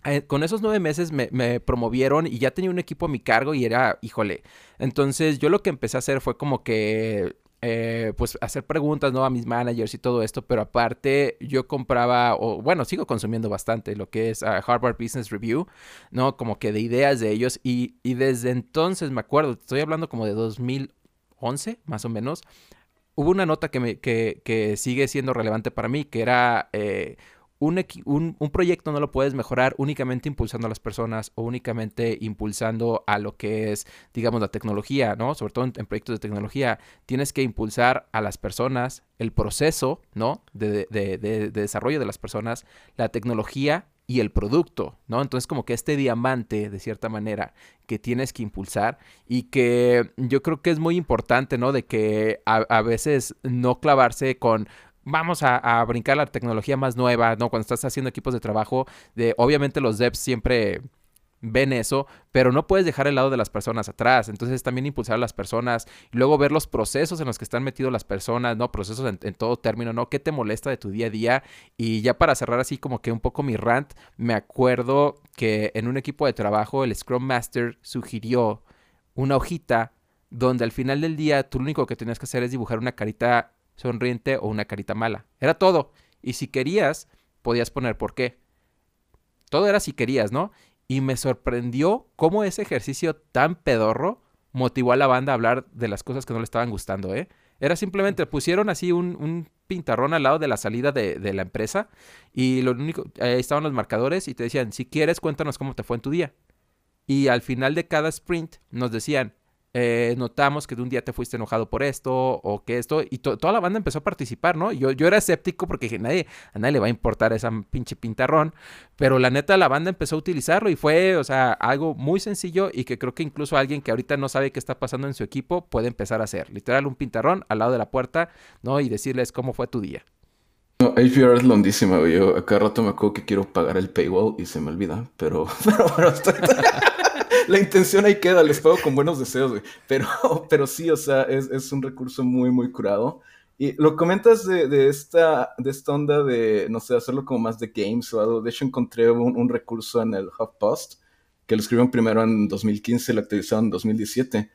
eh, con esos nueve meses me, promovieron y ya tenía un equipo a mi cargo y era, híjole. Entonces yo lo que empecé a hacer fue como que eh, pues hacer preguntas, ¿no? A mis managers y todo esto, pero aparte yo compraba, o bueno, sigo consumiendo bastante lo que es ah, Harvard Business Review, ¿no? Como que de ideas de ellos y, y desde entonces me acuerdo, estoy hablando como de 2011, más o menos, hubo una nota que, me, que, que sigue siendo relevante para mí, que era... Eh, un, un, proyecto no lo puedes mejorar únicamente impulsando a las personas o únicamente impulsando a lo que es, digamos, la tecnología, ¿no? Sobre todo en, proyectos de tecnología, tienes que impulsar a las personas, el proceso, ¿no? De, de, de, desarrollo de las personas, la tecnología y el producto, ¿no? Entonces como que este diamante, de cierta manera, que tienes que impulsar y que yo creo que es muy importante, ¿no? De que a veces no clavarse con, vamos a, brincar la tecnología más nueva, ¿no? Cuando estás haciendo equipos de trabajo, de, obviamente los devs siempre ven eso, pero no puedes dejar el lado de las personas atrás. Entonces también impulsar a las personas y luego ver los procesos en los que están metidos las personas, ¿no? Procesos en, en, todo término, ¿no? ¿Qué te molesta de tu día a día? Y ya para cerrar así como que un poco mi rant, me acuerdo que en un equipo de trabajo el Scrum Master sugirió una hojita donde al final del día tú lo único que tenías que hacer es dibujar una carita sonriente o una carita mala. Era todo. Y si querías, podías poner por qué. Todo era si querías, ¿no? Y me sorprendió cómo ese ejercicio tan pedorro motivó a la banda a hablar de las cosas que no le estaban gustando, ¿eh? Era simplemente, pusieron así un, pintarrón al lado de la salida de, de, la empresa y lo único, ahí estaban los marcadores y te decían, si quieres, cuéntanos cómo te fue en tu día. Y al final de cada sprint nos decían, eh, notamos que de un día te fuiste enojado por esto o que esto, y toda la banda empezó a participar, ¿no? Yo, yo era escéptico porque dije, nadie, a nadie le va a importar esa pinche pintarrón, pero la neta la banda empezó a utilizarlo y fue, o sea, algo muy sencillo y que creo que incluso alguien que ahorita no sabe qué está pasando en su equipo puede empezar a hacer, literal un pintarrón al lado de la puerta, ¿no? Y decirles cómo fue tu día. No, APR es londísima. Yo a cada rato me acuerdo que quiero pagar el paywall y se me olvida, pero, [LAUGHS] pero, pero estoy [LAUGHS] la intención ahí queda, les pago con buenos deseos, güey. Pero, [LAUGHS] pero sí, o sea, es, es un recurso muy, muy curado. Y lo comentas de, de, esta, de esta onda de, no sé, hacerlo como más de games o algo. De hecho, encontré un, un recurso en el HuffPost que lo escribieron primero en 2015 y lo actualizaron en 2017.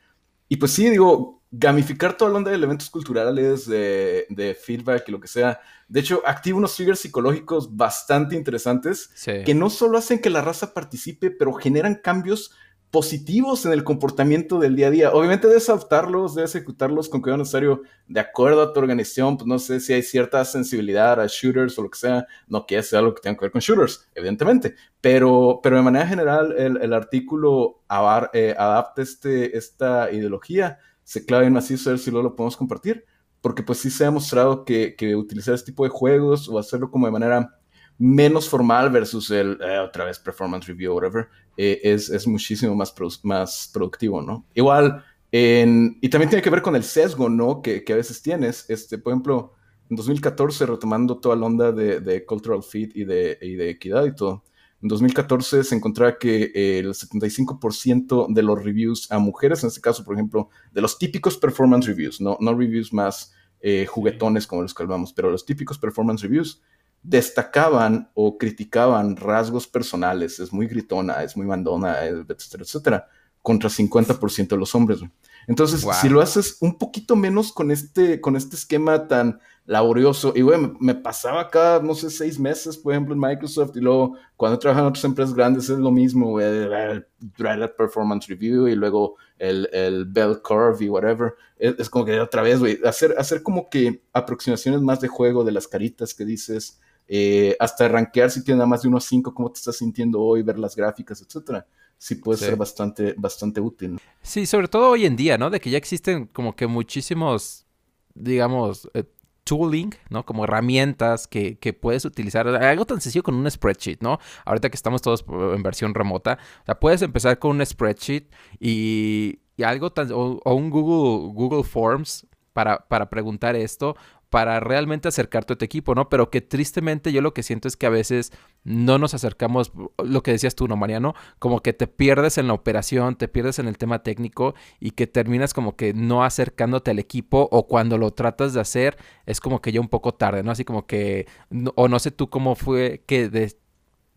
Y pues sí, digo, gamificar toda la onda de elementos culturales, de, de, feedback y lo que sea. De hecho, activa unos triggers psicológicos bastante interesantes sí. que no solo hacen que la raza participe, pero generan cambios positivos en el comportamiento del día a día. Obviamente debes adoptarlos, debes ejecutarlos con cuidado necesario de acuerdo a tu organización. Pues no sé si hay cierta sensibilidad a shooters o lo que sea. No que sea algo que tenga que ver con shooters, evidentemente. Pero, pero de manera general, el, el artículo abar, eh, adapta este, esta ideología. Se clave en así, a ver si luego lo podemos compartir. Porque pues sí se ha mostrado que, que utilizar este tipo de juegos o hacerlo como de manera menos formal versus el eh, otra vez performance review, whatever, eh, es, es, muchísimo más, pro, más productivo, ¿no? Igual, en, y también tiene que ver con el sesgo, ¿no? Que, que, a veces tienes. Este, por ejemplo, en 2014, retomando toda la onda de, de cultural fit y de, y de, equidad y todo, en 2014 se encontraba que el 75% de los reviews a mujeres, en este caso, por ejemplo, de los típicos performance reviews, no, no reviews más eh, juguetones como los que hablamos, pero los típicos performance reviews, destacaban o criticaban rasgos personales, es muy gritona, es muy mandona, etcétera, etcétera, contra 50% de los hombres. Entonces, wow. si lo haces un poquito menos con este, con este esquema tan laborioso, y güey, me, me, pasaba cada, no sé, seis meses, por ejemplo, en Microsoft, y luego cuando trabajan en otras empresas grandes es lo mismo, güey, el, el Performance Review y luego el, el Bell Curve y whatever. Es, es como que otra vez, güey, hacer, hacer como que aproximaciones más de juego de las caritas que dices, eh, hasta rankear si tiene nada más de unos 5, cómo te estás sintiendo hoy, ver las gráficas, etcétera. Sí puede sí. ser bastante, bastante útil. Sí, sobre todo hoy en día, ¿no? De que ya existen como que muchísimos, digamos, eh, tooling, ¿no? Como herramientas que, que, puedes utilizar. Algo tan sencillo con un spreadsheet, ¿no? Ahorita que estamos todos en versión remota. O sea, puedes empezar con un spreadsheet y, y algo tan... O, o, un Google, Google Forms para, para preguntar esto para realmente acercarte a tu equipo, ¿no? Pero que tristemente yo lo que siento es que a veces no nos acercamos, lo que decías tú, ¿no, Mariano? Como que te pierdes en la operación, te pierdes en el tema técnico y que terminas como que no acercándote al equipo o cuando lo tratas de hacer es como que ya un poco tarde, ¿no? Así como que, o no sé tú cómo fue que de,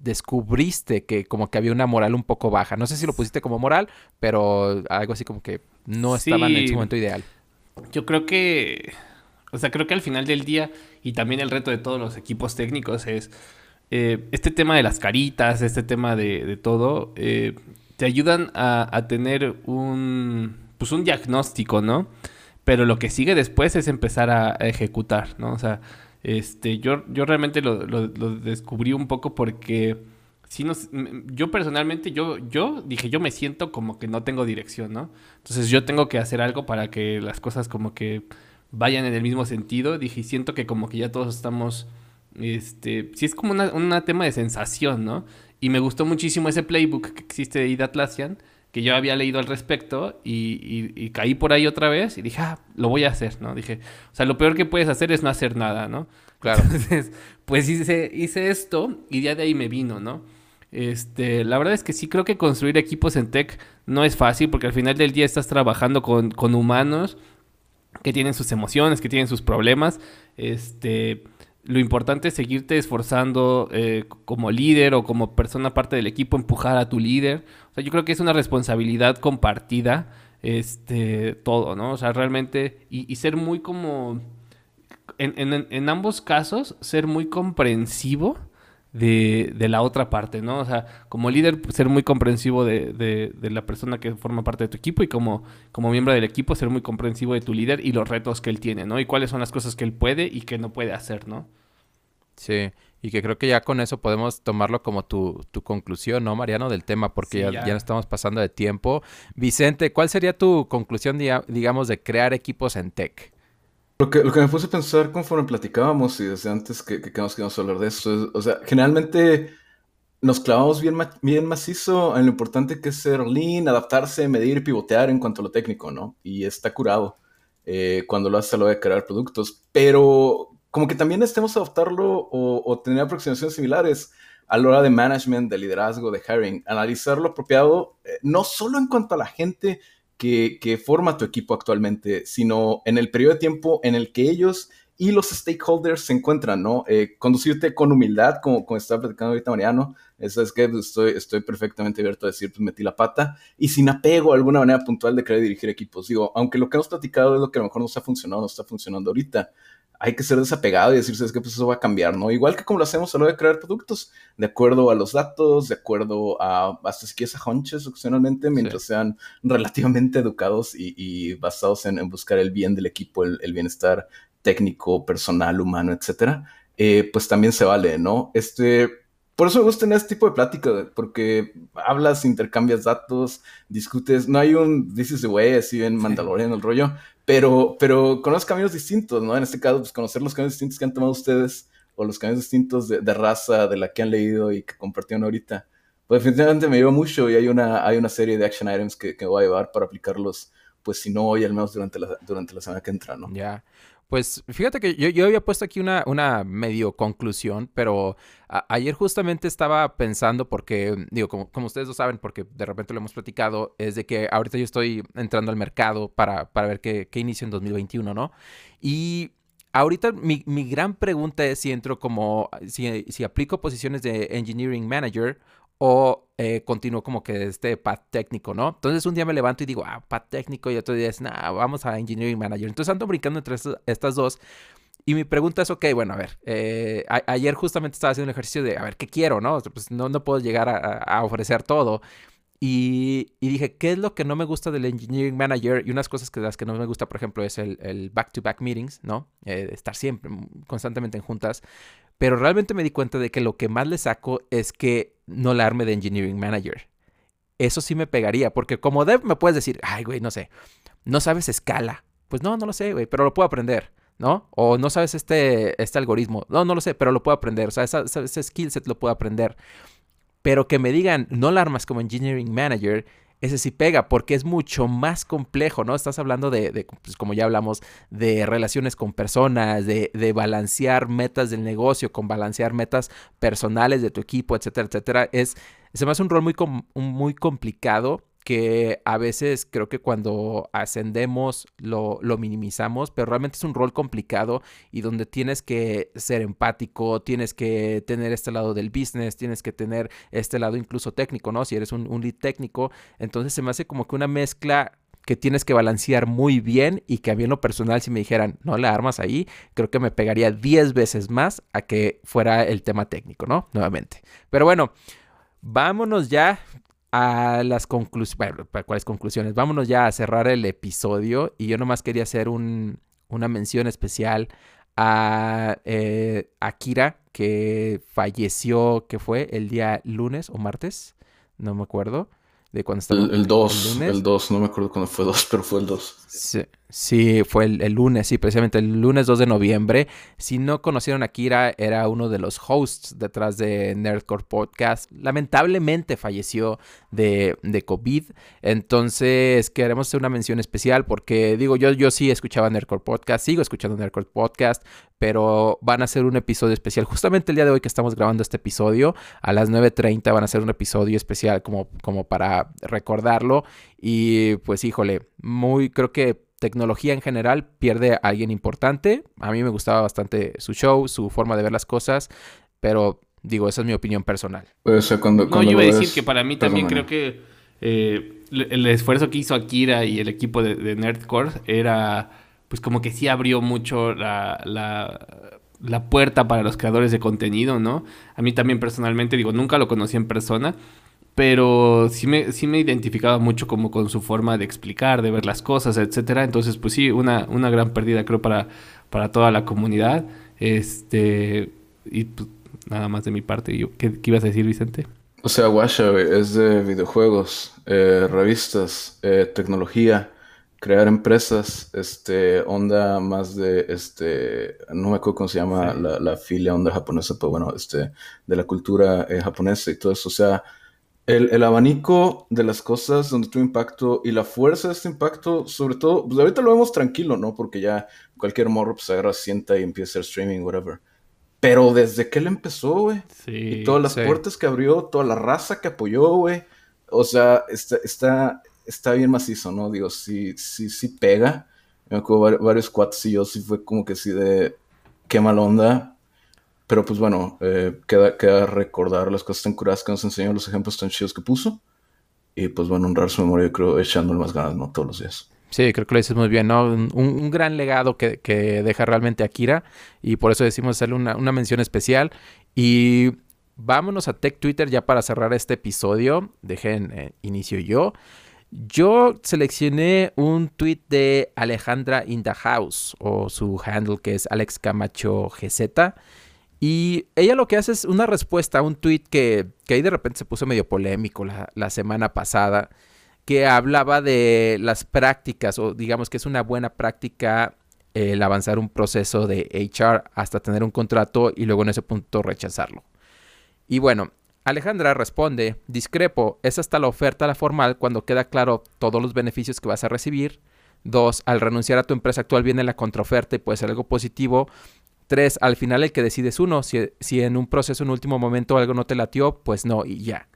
descubriste que como que había una moral un poco baja? No sé si lo pusiste como moral, pero algo así como que no estaban en su momento ideal. Yo creo que, o sea, creo que al final del día y también el reto de todos los equipos técnicos es eh, este tema de las caritas, este tema de, todo, eh, te ayudan a, tener un, pues un diagnóstico, ¿no? Pero lo que sigue después es empezar a, ejecutar, ¿no? O sea, este, yo, yo realmente lo, descubrí un poco porque si nos, yo personalmente, yo, yo dije, yo me siento como que no tengo dirección, ¿no? Entonces yo tengo que hacer algo para que las cosas como que vayan en el mismo sentido. Dije, siento que como que ya todos estamos, este, sí es como un tema de sensación, ¿no? Y me gustó muchísimo ese playbook que existe de Ida Atlassian, que yo había leído al respecto y, caí por ahí otra vez y dije, ah, lo voy a hacer, ¿no? Dije, o sea, lo peor que puedes hacer es no hacer nada, ¿no? Claro. Entonces, [LAUGHS] pues hice, hice esto y ya de ahí me vino, ¿no? Este, la verdad es que sí creo que construir equipos en tech no es fácil porque al final del día estás trabajando con, con humanos que tienen sus emociones, que tienen sus problemas. Este, lo importante es seguirte esforzando eh, como líder o como persona parte del equipo, empujar a tu líder. O sea, yo creo que es una responsabilidad compartida, este, todo, ¿no? O sea, realmente, y, ser muy como, en, ambos casos, ser muy comprensivo de, la otra parte, ¿no? O sea, como líder, pues, ser muy comprensivo de, la persona que forma parte de tu equipo y como, como miembro del equipo, ser muy comprensivo de tu líder y los retos que él tiene, ¿no? Y cuáles son las cosas que él puede y que no puede hacer, ¿no? Sí, y que creo que ya con eso podemos tomarlo como tu, tu conclusión, ¿no, Mariano, del tema? Porque ya, ya. estamos pasando de tiempo. Vicente, ¿cuál sería tu conclusión, digamos, de crear equipos en tech? Lo que, lo que me puse a pensar conforme platicábamos y desde antes que, que, que nos hablar de esto, o sea, generalmente nos clavamos bien, bien macizo en lo importante que es ser lean, adaptarse, medir pivotear en cuanto a lo técnico, ¿no? Y está curado eh, cuando lo haces a lo de crear productos, pero como que también estemos a adoptarlo o, tener aproximaciones similares a la hora de management, de liderazgo, de hiring, analizar lo apropiado, eh, no solo en cuanto a la gente que, forma tu equipo actualmente, sino en el periodo de tiempo en el que ellos y los stakeholders se encuentran, ¿no? Eh, conducirte con humildad, como, como estaba platicando ahorita Mariano, eso es que estoy, estoy perfectamente abierto a decir, pues metí la pata, y sin apego a alguna manera puntual de querer dirigir equipos. Digo, aunque lo que hemos platicado es lo que a lo mejor no está funcionando, no está funcionando ahorita, hay que ser desapegado y decirse es que pues eso va a cambiar, ¿no? Igual que como lo hacemos a lo de crear productos, de acuerdo a los datos, de acuerdo a hasta si quieres a hunches ocasionalmente, mientras sean relativamente educados y, basados en, buscar el bien del equipo, el, bienestar técnico, personal, humano, etcétera, eh, pues también se vale, ¿no? Este, por eso me gusta tener este tipo de plática, porque hablas, intercambias datos, discutes, no hay un dices de güey así en Mandalorian el rollo, pero, pero conoces caminos distintos, ¿no? En este caso, pues conocer los caminos distintos que han tomado ustedes o los caminos distintos de, raza, de la que han leído y que compartieron ahorita. Pues definitivamente me lleva mucho y hay una, hay una serie de action items que, que voy a llevar para aplicarlos, pues si no hoy, al menos durante la, durante la semana que entra, ¿no? Ya. Pues fíjate que yo, yo, había puesto aquí una, una medio conclusión, pero ayer justamente estaba pensando porque, digo, como, como, ustedes lo saben, porque de repente lo hemos platicado, es de que ahorita yo estoy entrando al mercado para, para ver qué, qué inicio en 2021, ¿no? Y ahorita mi, mi, gran pregunta es si entro como, si, si aplico posiciones de Engineering Manager o eh, continúo como que este path técnico, ¿no? Entonces un día me levanto y digo, ah, path técnico, y otro día es, nah, vamos a Engineering Manager. Entonces ando brincando entre estas dos. Y mi pregunta es, ok, bueno, a ver, eh, ayer justamente estaba haciendo un ejercicio de, a ver, ¿qué quiero, no? Pues no, no puedo llegar a, ofrecer todo. Y, y, dije, ¿qué es lo que no me gusta del Engineering Manager? Y unas cosas que las que no me gusta, por ejemplo, es el back-to-back meetings, ¿no? Eh, estar siempre, constantemente en juntas. Pero realmente me di cuenta de que lo que más le saco es que no la arme de Engineering Manager. Eso sí me pegaría, porque como dev me puedes decir, ay, güey, no sé, no sabes escala. Pues no, no lo sé, güey, pero lo puedo aprender, ¿no? O no sabes este, este algoritmo. No, no lo sé, pero lo puedo aprender. O sea, ese skill set lo puedo aprender. Pero que me digan, no la armas como Engineering Manager, ese sí pega porque es mucho más complejo, ¿no? Estás hablando de, pues como ya hablamos, de relaciones con personas, de, de, balancear metas del negocio, con balancear metas personales de tu equipo, etcétera, etcétera. Es, se me hace un rol muy, muy complicado que a veces creo que cuando ascendemos lo, lo, minimizamos, pero realmente es un rol complicado y donde tienes que ser empático, tienes que tener este lado del business, tienes que tener este lado incluso técnico, ¿no? Si eres un, lead técnico, entonces se me hace como que una mezcla que tienes que balancear muy bien y que a mí en lo personal si me dijeran no la armas ahí, creo que me pegaría 10 veces más a que fuera el tema técnico, ¿no? Nuevamente. Pero bueno, vámonos ya a las conclusiones, bueno, ¿cuáles conclusiones? Vámonos ya a cerrar el episodio y yo nomás quería hacer un, una mención especial a eh, Akira que falleció, que fue el día lunes o martes, no me acuerdo, de cuando estaba... El 2, el 2, no me acuerdo cuándo fue 2, pero fue el 2. Sí, Sí, fue el, lunes, sí, precisamente el lunes 2 de noviembre. Si no conocieron a Kira, era uno de los hosts detrás de Nerdcore Podcast. Lamentablemente falleció de, de COVID. Entonces, queremos hacer una mención especial porque, digo, yo, yo sí escuchaba Nerdcore Podcast, sigo escuchando Nerdcore Podcast, pero van a hacer un episodio especial. Justamente el día de hoy que estamos grabando este episodio, a las 9.30 van a hacer un episodio especial como, como para recordarlo. Y pues, híjole, muy, creo que tecnología en general pierde a alguien importante. A mí me gustaba bastante su show, su forma de ver las cosas, pero digo, esa es mi opinión personal. cuando, no, yo iba a decir que para mí también creo que eh, el esfuerzo que hizo Akira y el equipo de, Nerdcore era, pues como que sí abrió mucho la, la puerta para los creadores de contenido, ¿no? A mí también personalmente, digo, nunca lo conocí en persona, pero sí me, sí me identificaba mucho como con su forma de explicar, de ver las cosas, etcétera. Entonces, pues sí, una, una gran pérdida creo para, para toda la comunidad. Este, y pues, nada más de mi parte. ¿Qué, ¿Qué, ibas a decir, Vicente? O sea, Washa, es de videojuegos, eh, revistas, eh, tecnología, crear empresas, este, onda más de, este, no me acuerdo cómo se llama la, la, filia onda japonesa, pero bueno, este, de la cultura eh, japonesa y todo eso. O sea, el, abanico de las cosas donde tuvo impacto y la fuerza de este impacto, sobre todo, pues ahorita lo vemos tranquilo, ¿no? Porque ya cualquier morro pues agarra, sienta y empieza hacer streaming, whatever. Pero desde que él empezó, güey. Sí, y todas las puertas que abrió, toda la raza que apoyó, güey. O sea, está, está, está bien macizo, ¿no? Digo, sí, sí, sí pega. Me acuerdo varios cuates y yo sí fue como que sí de qué mal onda, pero pues bueno, eh, queda, queda recordar las cosas tan curadas que nos enseñó, los ejemplos tan chidos que puso. Y pues bueno, honrar su memoria, yo creo, echándole más ganas, ¿no? Todos los días. Sí, creo que lo dices muy bien, ¿no? Un, gran legado que, que, deja realmente Akira y por eso decimos hacerle una, una, mención especial. Y vámonos a Tech Twitter ya para cerrar este episodio. Dejen eh, inicio yo. Yo seleccioné un tweet de Alejandra in the House o su handle que es Alex Camacho GZ. Y ella lo que hace es una respuesta a un tweet que, que ahí de repente se puso medio polémico la, semana pasada, que hablaba de las prácticas, o digamos que es una buena práctica el avanzar un proceso de HR hasta tener un contrato y luego en ese punto rechazarlo. Y bueno, Alejandra responde, discrepo, es hasta la oferta la formal cuando queda claro todos los beneficios que vas a recibir. Dos, al renunciar a tu empresa actual viene la contraoferta y puede ser algo positivo. Tres, al final el que decide es uno. Si, si en un proceso en último momento algo no te latió, pues no, y ya.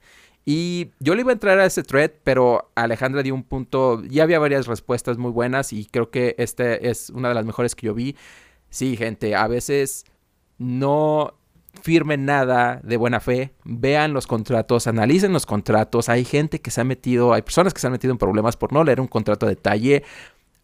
Y yo le iba a entrar a ese thread, pero Alejandra dio un punto, ya había varias respuestas muy buenas y creo que este es una de las mejores que yo vi. Sí, gente, a veces no firmen nada de buena fe, vean los contratos, analicen los contratos. Hay gente que se ha metido, hay personas que se han metido en problemas por no leer un contrato a detalle.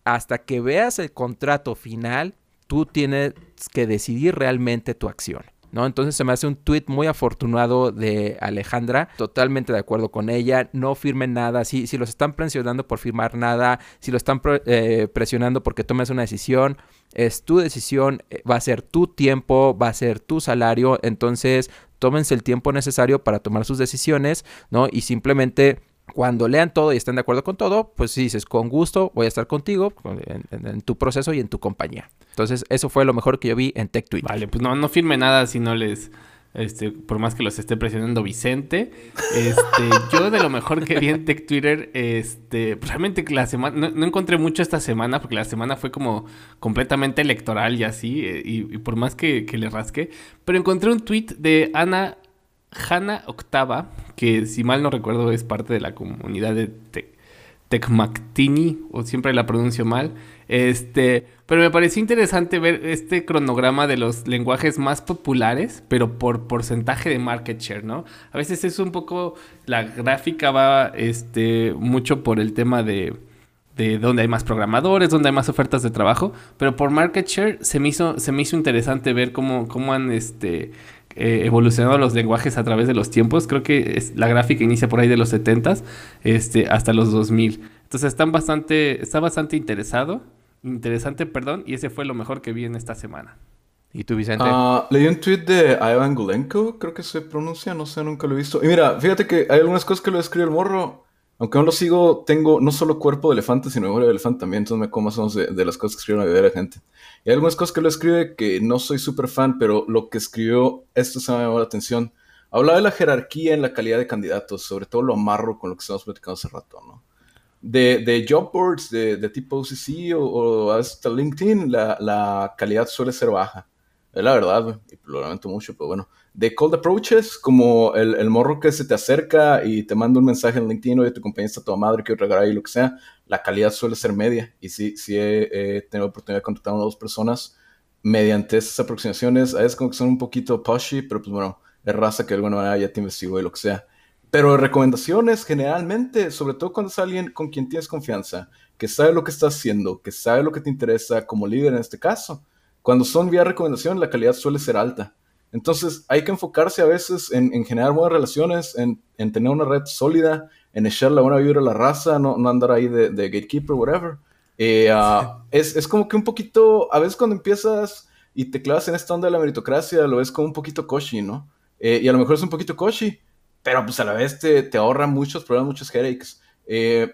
Hasta que veas el contrato final, tú tienes que decidir realmente tu acción. ¿No? Entonces se me hace un tweet muy afortunado de Alejandra, totalmente de acuerdo con ella, no firmen nada, si, si los están presionando por firmar nada, si lo están eh, presionando porque tomes una decisión, es tu decisión, eh, va a ser tu tiempo, va a ser tu salario, entonces tómense el tiempo necesario para tomar sus decisiones, ¿no? Y simplemente cuando lean todo y estén de acuerdo con todo, pues si dices, con gusto voy a estar contigo en, tu proceso y en tu compañía. Entonces, eso fue lo mejor que yo vi en TechTweet. Vale, pues no, no firme nada si no les... Este, por más que los esté presionando Vicente, este, [LAUGHS] yo de lo mejor que vi en Tech Twitter, este, realmente la semana, no, encontré mucho esta semana, porque la semana fue como completamente electoral y así, eh, y, por más que, que, le rasque, pero encontré un tweet de Ana Hanna Octava, que si mal no recuerdo es parte de la comunidad de, Tecmactini, o siempre la pronuncio mal. Este, pero me pareció interesante ver este cronograma de los lenguajes más populares, pero por porcentaje de market share, ¿no? A veces es un poco, la gráfica va este, mucho por el tema de, de dónde hay más programadores, dónde hay más ofertas de trabajo, pero por market share se me hizo, se me hizo interesante ver cómo, cómo han este, eh, evolucionado los lenguajes a través de los tiempos. Creo que la gráfica inicia por ahí de los 70s este, hasta los 2000. Entonces están bastante, está bastante interesado, interesante, perdón, y ese fue lo mejor que vi en esta semana. ¿Y tú, Vicente? Uh, leí un tweet de Ivan Gulenko, creo que se pronuncia, no sé, nunca lo he visto. Y mira, fíjate que hay algunas cosas que lo escribe el morro aunque no lo sigo, tengo no solo cuerpo de elefante, sino memoria de elefante también, entonces me como de las cosas que escribe la mayoría de la gente. Y hay algunas cosas que lo escribe que no soy súper fan, pero lo que escribió, esto se me llamó la atención. Hablaba de la jerarquía en la calidad de candidatos, sobre todo lo amarro con lo que estamos platicando hace rato, ¿no? De, de job boards de, de tipo OCC o, o, hasta LinkedIn, la, la calidad suele ser baja. Es la verdad, y lo lamento mucho, pero bueno de cold approaches, como el, el, morro que se te acerca y te manda un mensaje en LinkedIn, o de tu compañía está toda madre, quiero regalar ahí lo que sea, la calidad suele ser media. Y sí, sí he, he tenido oportunidad de contactar a una o dos personas mediante esas aproximaciones. A veces como que son un poquito pushy, pero pues bueno, es raza que de alguna manera ya te investigó y lo que sea. Pero recomendaciones generalmente, sobre todo cuando es alguien con quien tienes confianza, que sabe lo que está haciendo, que sabe lo que te interesa como líder en este caso. Cuando son vía recomendación, la calidad suele ser alta. Entonces hay que enfocarse a veces en, en generar buenas relaciones, en, en, tener una red sólida, en echar la buena vibra a la raza, no, no andar ahí de, de gatekeeper, whatever. Eh, uh, es, es, como que un poquito, a veces cuando empiezas y te clavas en esta onda de la meritocracia, lo ves como un poquito coshi, ¿no? Eh, y a lo mejor es un poquito coshi, pero pues a la vez te, te ahorra muchos problemas, muchos headaches. Eh,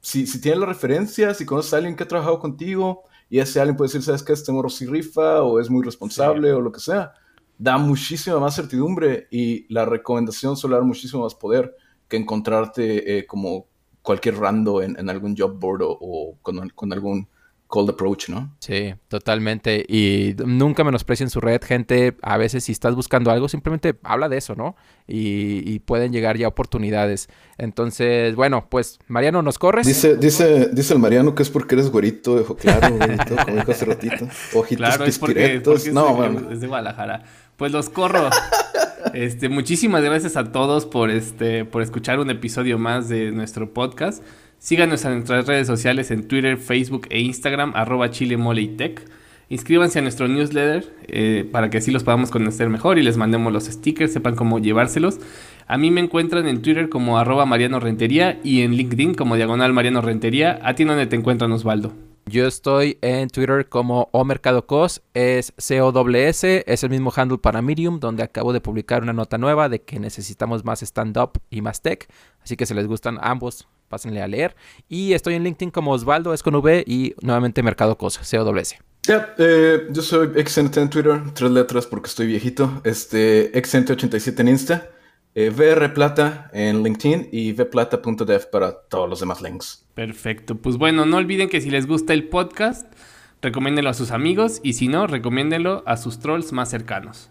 si, si tienes las referencias, si conoces a alguien que ha trabajado contigo, y ese alguien puede decir, ¿sabes qué? Este morro sí rifa, o es muy responsable, sí. o lo que sea da muchísima más certidumbre y la recomendación suele dar muchísimo más poder que encontrarte eh, como cualquier rando en, en, algún job board o, o con, con, algún cold approach, ¿no? Sí, totalmente. Y nunca menosprecien su red, gente. A veces si estás buscando algo, simplemente habla de eso, ¿no? Y, y pueden llegar ya oportunidades. Entonces, bueno, pues Mariano, ¿nos corres? Dice, dice, dice el Mariano que es porque eres güerito, dejo claro, güerito, como dijo hace ratito. [LAUGHS] Ojitos claro, es porque, porque no, es, bueno. es de Guadalajara. Pues los corro. Este, muchísimas gracias a todos por este, por escuchar un episodio más de nuestro podcast. Síganos en nuestras redes sociales en Twitter, Facebook e Instagram, arroba chilemoleitech. Inscríbanse a nuestro newsletter eh, para que así los podamos conocer mejor y les mandemos los stickers, sepan cómo llevárselos. A mí me encuentran en Twitter como arroba Mariano Rentería y en LinkedIn como diagonal Mariano Rentería. ¿A ti dónde te encuentran, Osvaldo? Yo estoy en Twitter como OMercadoCos, es COWS, es el mismo handle para Medium, donde acabo de publicar una nota nueva de que necesitamos más stand-up y más tech. Así que si les gustan ambos, pásenle a leer. Y estoy en LinkedIn como Osvaldo, es con V, y nuevamente MercadoCos, COWS. Yeah, eh, yo soy Exente en Twitter, tres letras porque estoy viejito. Este, Exente87 en Insta. Eh, VR Plata en LinkedIn y vplata.dev para todos los demás links. Perfecto. Pues bueno, no olviden que si les gusta el podcast, recomiéndenlo a sus amigos y si no, recomiéndenlo a sus trolls más cercanos.